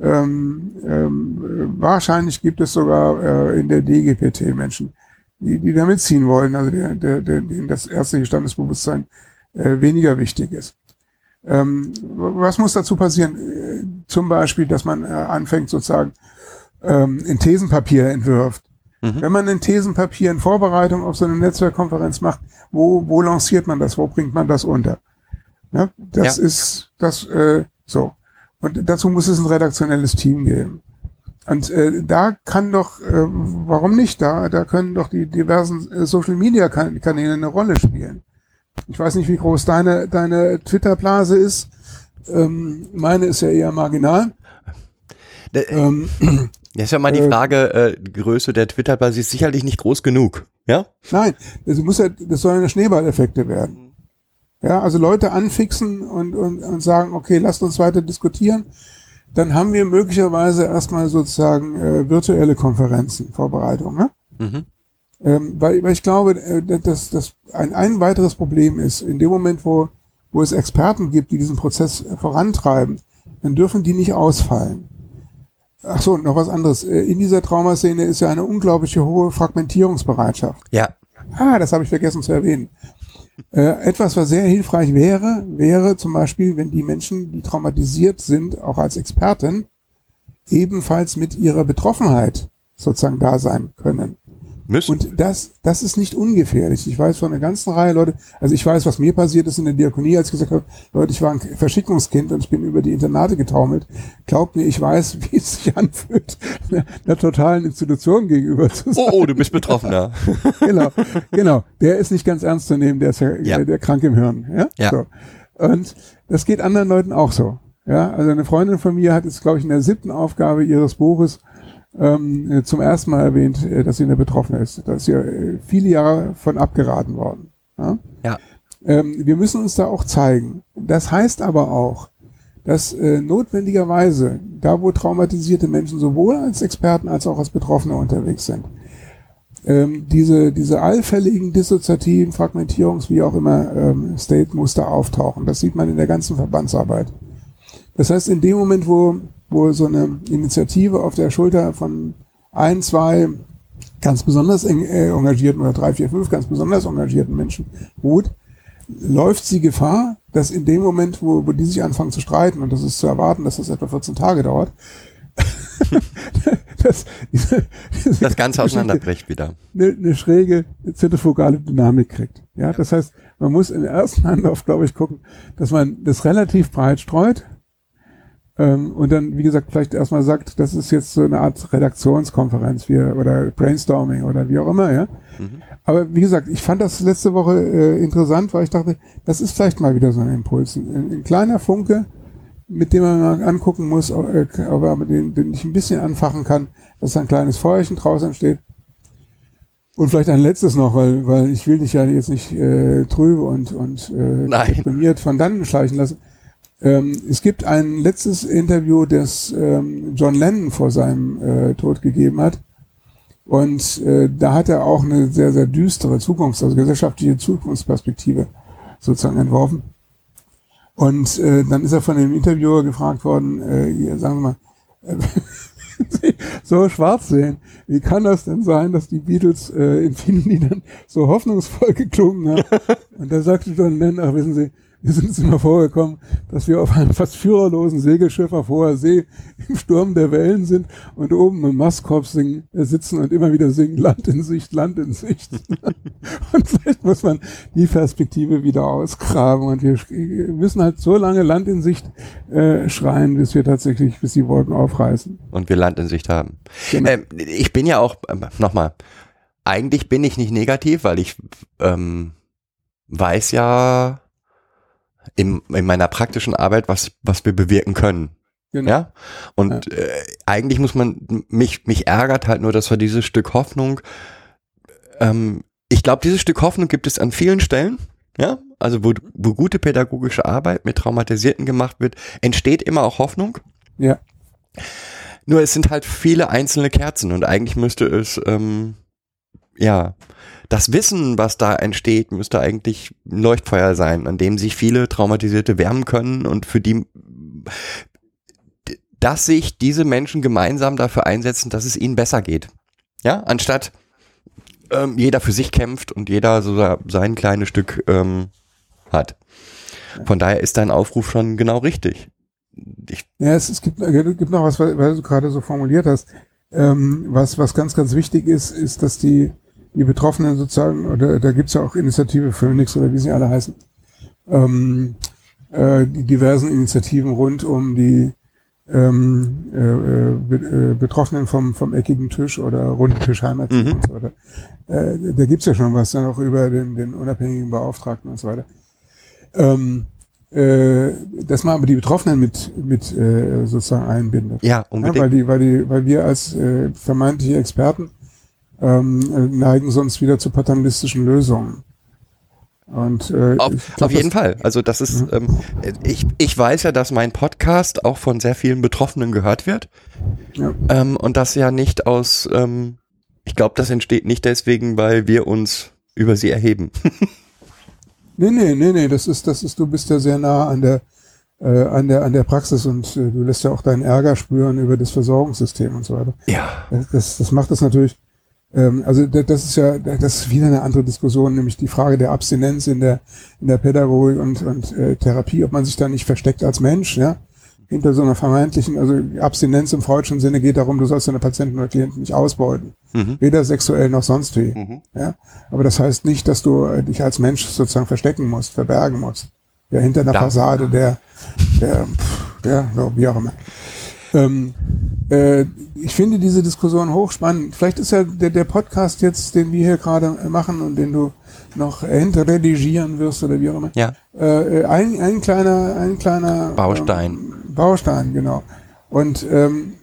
Ähm, ähm, äh, wahrscheinlich gibt es sogar äh, in der DGPT Menschen, die, die da mitziehen wollen, also der, der, der, denen das ärztliche Standesbewusstsein äh, weniger wichtig ist. Ähm, was muss dazu passieren? Äh, zum Beispiel, dass man äh, anfängt sozusagen ähm, ein Thesenpapier entwirft. Mhm. Wenn man ein Thesenpapier in Vorbereitung auf so eine Netzwerkkonferenz macht, wo, wo lanciert man das? Wo bringt man das unter? Ja, das Ja. ist das äh, so. Und dazu muss es ein redaktionelles Team geben. Und äh, da kann doch, äh, warum nicht? Da, da können doch die diversen äh, Social Media kan Kanäle eine Rolle spielen. Ich weiß nicht, wie groß deine, deine Twitter-Blase ist. Ähm, meine ist ja eher marginal. Da- Ähm, *clears throat* Das ist ja mal die Äh, Frage, äh, die Größe der Twitter-Basis ist sicherlich nicht groß genug. Ja? nein, das muss ja, das sollen ja Schneeballeffekte werden. Ja, also Leute anfixen und, und, und sagen, okay, lasst uns weiter diskutieren. Dann haben wir möglicherweise erstmal sozusagen äh, virtuelle Konferenzen, Vorbereitung. Ne? Mhm. Ähm, weil, weil ich glaube, äh, dass das ein, ein weiteres Problem ist, in dem Moment, wo, wo es Experten gibt, die diesen Prozess vorantreiben, dann dürfen die nicht ausfallen. Ach so, noch was anderes. Äh, In dieser Traumaszene ist ja eine unglaubliche hohe Fragmentierungsbereitschaft. Ja. Ah, das habe ich vergessen zu erwähnen. Äh, etwas, was sehr hilfreich wäre, wäre zum Beispiel, wenn die Menschen, die traumatisiert sind, auch als Experten, ebenfalls mit ihrer Betroffenheit sozusagen da sein können. Müssen. Und das, das ist nicht ungefährlich. Ich weiß von einer ganzen Reihe Leute, also ich weiß, was mir passiert ist in der Diakonie, als ich gesagt habe, Leute, ich war ein Verschickungskind und ich bin über die Internate getaumelt. Glaubt mir, ich weiß, *laughs* wie es sich anfühlt, einer, einer totalen Institution gegenüber zu sein. oh, oh, du bist Betroffener. *laughs* genau, genau. Der ist nicht ganz ernst zu nehmen, der ist ja, Ja. äh, der krank im Hirn. Ja. Ja. So. Und das geht anderen Leuten auch so. Ja, also eine Freundin von mir hat jetzt, glaube ich, in der siebten Aufgabe ihres Buches ähm, äh, zum ersten Mal erwähnt, äh, dass sie eine Betroffene ist. Da ist ihr äh, viele Jahre von abgeraten worden. Ja? Ja. Ähm, wir müssen uns da auch zeigen. Das heißt aber auch, dass äh, notwendigerweise, da wo traumatisierte Menschen sowohl als Experten als auch als Betroffene unterwegs sind, ähm, diese, diese allfälligen dissoziativen Fragmentierungs, wie auch immer, ähm, State-Muster auftauchen. Das sieht man in der ganzen Verbandsarbeit. Das heißt, in dem Moment, wo, wo so eine Initiative auf der Schulter von ein, zwei ganz besonders äh, engagierten oder drei, vier, fünf ganz besonders engagierten Menschen ruht, läuft sie Gefahr, dass in dem Moment, wo, wo die sich anfangen zu streiten, und das ist zu erwarten, dass das etwa 14 Tage dauert, *laughs* diese *laughs* Das Ganze auseinanderbricht wieder. eine, eine schräge zentrifugale Dynamik kriegt. Ja, das heißt, man muss im ersten Anlauf, glaube ich, gucken, dass man das relativ breit streut ähm, und dann, wie gesagt, vielleicht erstmal sagt, das ist jetzt so eine Art Redaktionskonferenz wie, oder Brainstorming oder wie auch immer, ja. Mhm. Aber wie gesagt, ich fand das letzte Woche äh, interessant, weil ich dachte, das ist vielleicht mal wieder so ein Impuls. Ein, ein kleiner Funke, mit dem man mal angucken muss, ob, äh, er mit den, den ich ein bisschen anfachen kann, dass ein kleines Feuerchen draus entsteht. Und vielleicht ein letztes noch, weil, weil ich will dich ja jetzt nicht äh, trübe und, und äh, deprimiert von dannen schleichen lassen. Ähm, es gibt ein letztes Interview, das ähm, John Lennon vor seinem äh, Tod gegeben hat. Und äh, da hat er auch eine sehr, sehr düstere Zukunfts-, also gesellschaftliche Zukunftsperspektive sozusagen entworfen. Und äh, dann ist er von dem Interviewer gefragt worden, äh, hier, sagen Sie mal, äh, *laughs* so schwarz sehen, wie kann das denn sein, dass die Beatles äh, in vielen Liedern so hoffnungsvoll geklungen haben? *laughs* Und da sagte John Lennon, ach wissen Sie, wir sind es immer vorgekommen, dass wir auf einem fast führerlosen Segelschiff auf hoher See im Sturm der Wellen sind und oben im Mastkorb singen, äh, sitzen und immer wieder singen, Land in Sicht, Land in Sicht. *laughs* und vielleicht muss man die Perspektive wieder ausgraben und wir müssen halt so lange Land in Sicht äh, schreien, bis wir tatsächlich, bis die Wolken aufreißen. Und wir Land in Sicht haben. Genau. Ähm, ich bin ja auch, ähm, nochmal, eigentlich bin ich nicht negativ, weil ich ähm, weiß ja in, in meiner praktischen Arbeit, was, was wir bewirken können. Genau. Ja. Und Äh, eigentlich muss man, mich, mich ärgert halt nur, dass wir dieses Stück Hoffnung, ähm, ich glaube, dieses Stück Hoffnung gibt es an vielen Stellen. Ja, also wo, wo gute pädagogische Arbeit mit Traumatisierten gemacht wird, entsteht immer auch Hoffnung. Ja. Nur es sind halt viele einzelne Kerzen und eigentlich müsste es, ähm, ja, das Wissen, was da entsteht, müsste eigentlich ein Leuchtfeuer sein, an dem sich viele Traumatisierte wärmen können und für die, dass sich diese Menschen gemeinsam dafür einsetzen, dass es ihnen besser geht. Ja, anstatt ähm, jeder für sich kämpft und jeder so sein kleines Stück ähm, hat. Von daher ist dein Aufruf schon genau richtig. Ich ja, es, es gibt, es gibt noch was, weil du gerade so formuliert hast. Ähm, was, was ganz, ganz wichtig ist, ist, dass die, die Betroffenen sozusagen, oder da gibt's ja auch Initiative Phoenix oder wie sie alle heißen, ähm, äh, die diversen Initiativen rund um die ähm, äh, äh be, äh, Betroffenen vom, vom eckigen Tisch oder runden Tisch Heimatteam mhm. und so weiter. Äh, da gibt's ja schon was dann auch über den, den unabhängigen Beauftragten und so weiter. Ähm, äh, dass man aber die Betroffenen mit, mit äh, sozusagen einbindet. Ja, unbedingt. Ja, weil, die, weil, die, weil wir als äh, vermeintliche Experten ähm, neigen sonst wieder zu paternalistischen Lösungen. Und, äh, auf, glaub, auf jeden Fall. Also das ist, mhm. ähm, ich, ich weiß ja, dass mein Podcast auch von sehr vielen Betroffenen gehört wird. Ja. Ähm, und das ja nicht aus, ähm, ich glaube, das entsteht nicht deswegen, weil wir uns über sie erheben. *laughs* nee, nee, nee, nee, das ist, das ist, du bist ja sehr nah an der, äh, an der, an der Praxis und äh, du lässt ja auch deinen Ärger spüren über das Versorgungssystem und so weiter. Ja. Das, das macht das natürlich also das ist ja, das ist wieder eine andere Diskussion, nämlich die Frage der Abstinenz in der, in der Pädagogik und, und äh, Therapie, ob man sich da nicht versteckt als Mensch, ja, hinter so einer vermeintlichen, also Abstinenz im freudschen Sinne geht darum, du sollst deine Patienten oder Klienten nicht ausbeuten. Mhm. Weder sexuell noch sonst wie. Mhm. Ja? Aber das heißt nicht, dass du äh, dich als Mensch sozusagen verstecken musst, verbergen musst. Ja, hinter einer da. Fassade der, der, pff, ja, so, wie auch immer. Ähm, äh, ich finde diese Diskussion hochspannend. Vielleicht ist ja der, der Podcast jetzt, den wir hier gerade machen und den du noch hinterredigieren wirst oder wie auch immer. Ja. Äh, ein, ein kleiner, ein kleiner Baustein. Ähm, Baustein, genau. Und ähm,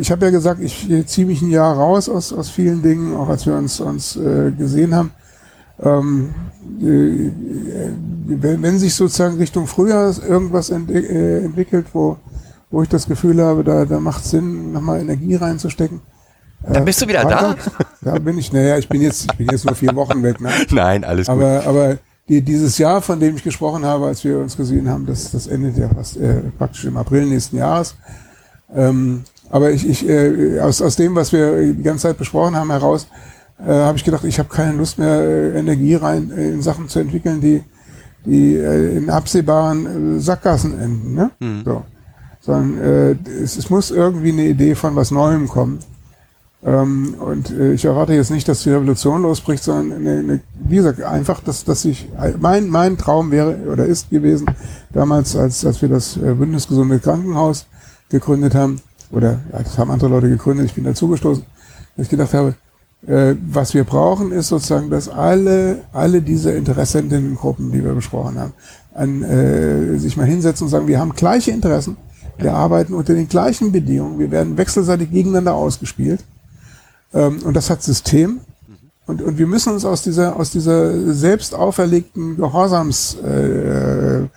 ich habe ja gesagt, ich ziehe mich ein Jahr raus aus, aus vielen Dingen, auch als wir uns, uns äh, gesehen haben. Ähm, äh, wenn, wenn sich sozusagen Richtung Frühjahr irgendwas ent äh, entwickelt, wo wo ich das Gefühl habe, da, da macht es Sinn, nochmal Energie reinzustecken. Da bist du wieder da? Da bin ich, naja, ich bin jetzt, ich bin jetzt nur vier Wochen weg. Ne? *laughs* Nein, alles aber, gut. Aber die, dieses Jahr, von dem ich gesprochen habe, als wir uns gesehen haben, das, das endet ja fast äh, praktisch im April nächsten Jahres. Ähm, aber ich, ich äh, aus, aus dem, was wir die ganze Zeit besprochen haben, heraus, äh, habe ich gedacht, ich habe keine Lust mehr, äh, Energie rein äh, in Sachen zu entwickeln, die, die äh, in absehbaren äh, Sackgassen enden. Ne? Mhm. So sondern äh, es, es, muss irgendwie eine Idee von was Neuem kommen. Ähm, und äh, ich erwarte jetzt nicht, dass die Revolution losbricht, sondern eine, eine, wie gesagt, einfach, dass, dass ich, mein, mein Traum wäre oder ist gewesen, damals, als, als wir das äh, Bündnis Gesunde Krankenhaus gegründet haben, oder ja, das haben andere Leute gegründet, ich bin dazugestoßen, dass ich gedacht habe, äh, was wir brauchen, ist sozusagen, dass alle, alle diese Interessentengruppen, die wir besprochen haben, an, äh, sich mal hinsetzen und sagen, wir haben gleiche Interessen, wir arbeiten unter den gleichen Bedingungen. Wir werden wechselseitig gegeneinander ausgespielt. Ähm, und das hat System. Und, und wir müssen uns aus dieser, aus dieser selbst auferlegten Gehorsamskultur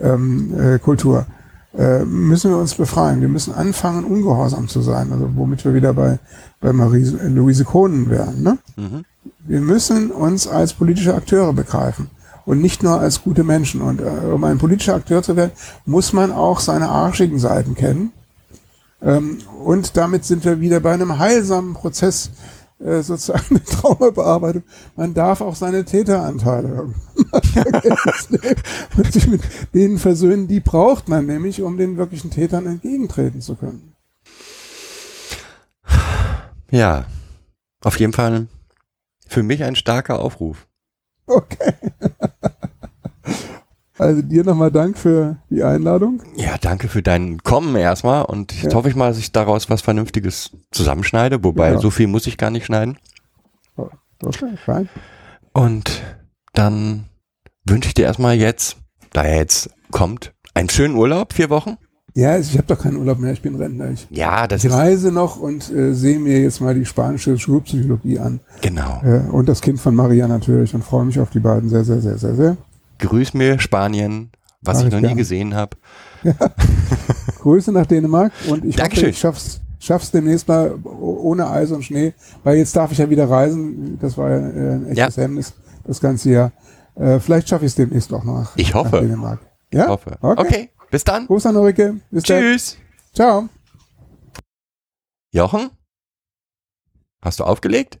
äh, ähm, äh, äh, müssen wir uns befreien. Wir müssen anfangen, ungehorsam zu sein. Also womit wir wieder bei, bei Marie Louise Kohnen wären. Ne? Mhm. Wir müssen uns als politische Akteure begreifen und nicht nur als gute Menschen. Und äh, um ein politischer Akteur zu werden, muss man auch seine arschigen Seiten kennen. Ähm, und damit sind wir wieder bei einem heilsamen Prozess, äh, sozusagen *laughs* eine Traumabearbeitung. Man darf auch seine Täteranteile *laughs* und sich mit denen versöhnen. Die braucht man nämlich, um den wirklichen Tätern entgegentreten zu können. Ja, auf jeden Fall für mich ein starker Aufruf. Okay. Also dir nochmal Dank für die Einladung. Ja, danke für dein Kommen erstmal und jetzt ja. hoffe ich mal, dass ich daraus was Vernünftiges zusammenschneide, wobei ja. so viel muss ich gar nicht schneiden. Okay, fein. Und dann wünsche ich dir erstmal jetzt, da er jetzt kommt, einen schönen Urlaub, vier Wochen. Ja, ich habe doch keinen Urlaub mehr, ich bin Rentner. Ich, ja, das ich reise noch und äh, sehe mir jetzt mal die spanische Schulpsychologie an. Genau. Äh, und das Kind von Maria natürlich und freue mich auf die beiden sehr, sehr, sehr, sehr, sehr. Grüß mir Spanien, was Mach ich noch nie gesehen habe. Ja. *laughs* Grüße nach Dänemark und ich Dankeschön. hoffe, ich schaff's, schaff's demnächst mal ohne Eis und Schnee, weil jetzt darf ich ja wieder reisen. Das war ja äh, ein echtes ja. Hemmnis das ganze Jahr. Äh, vielleicht schaffe ich es demnächst auch noch. Ich hoffe. Nach Dänemark. Ja? Ich hoffe. Okay. okay. Bis dann. Gruß an Ulrike. Bis Tschüss. Dann. Ciao. Jochen? Hast du aufgelegt?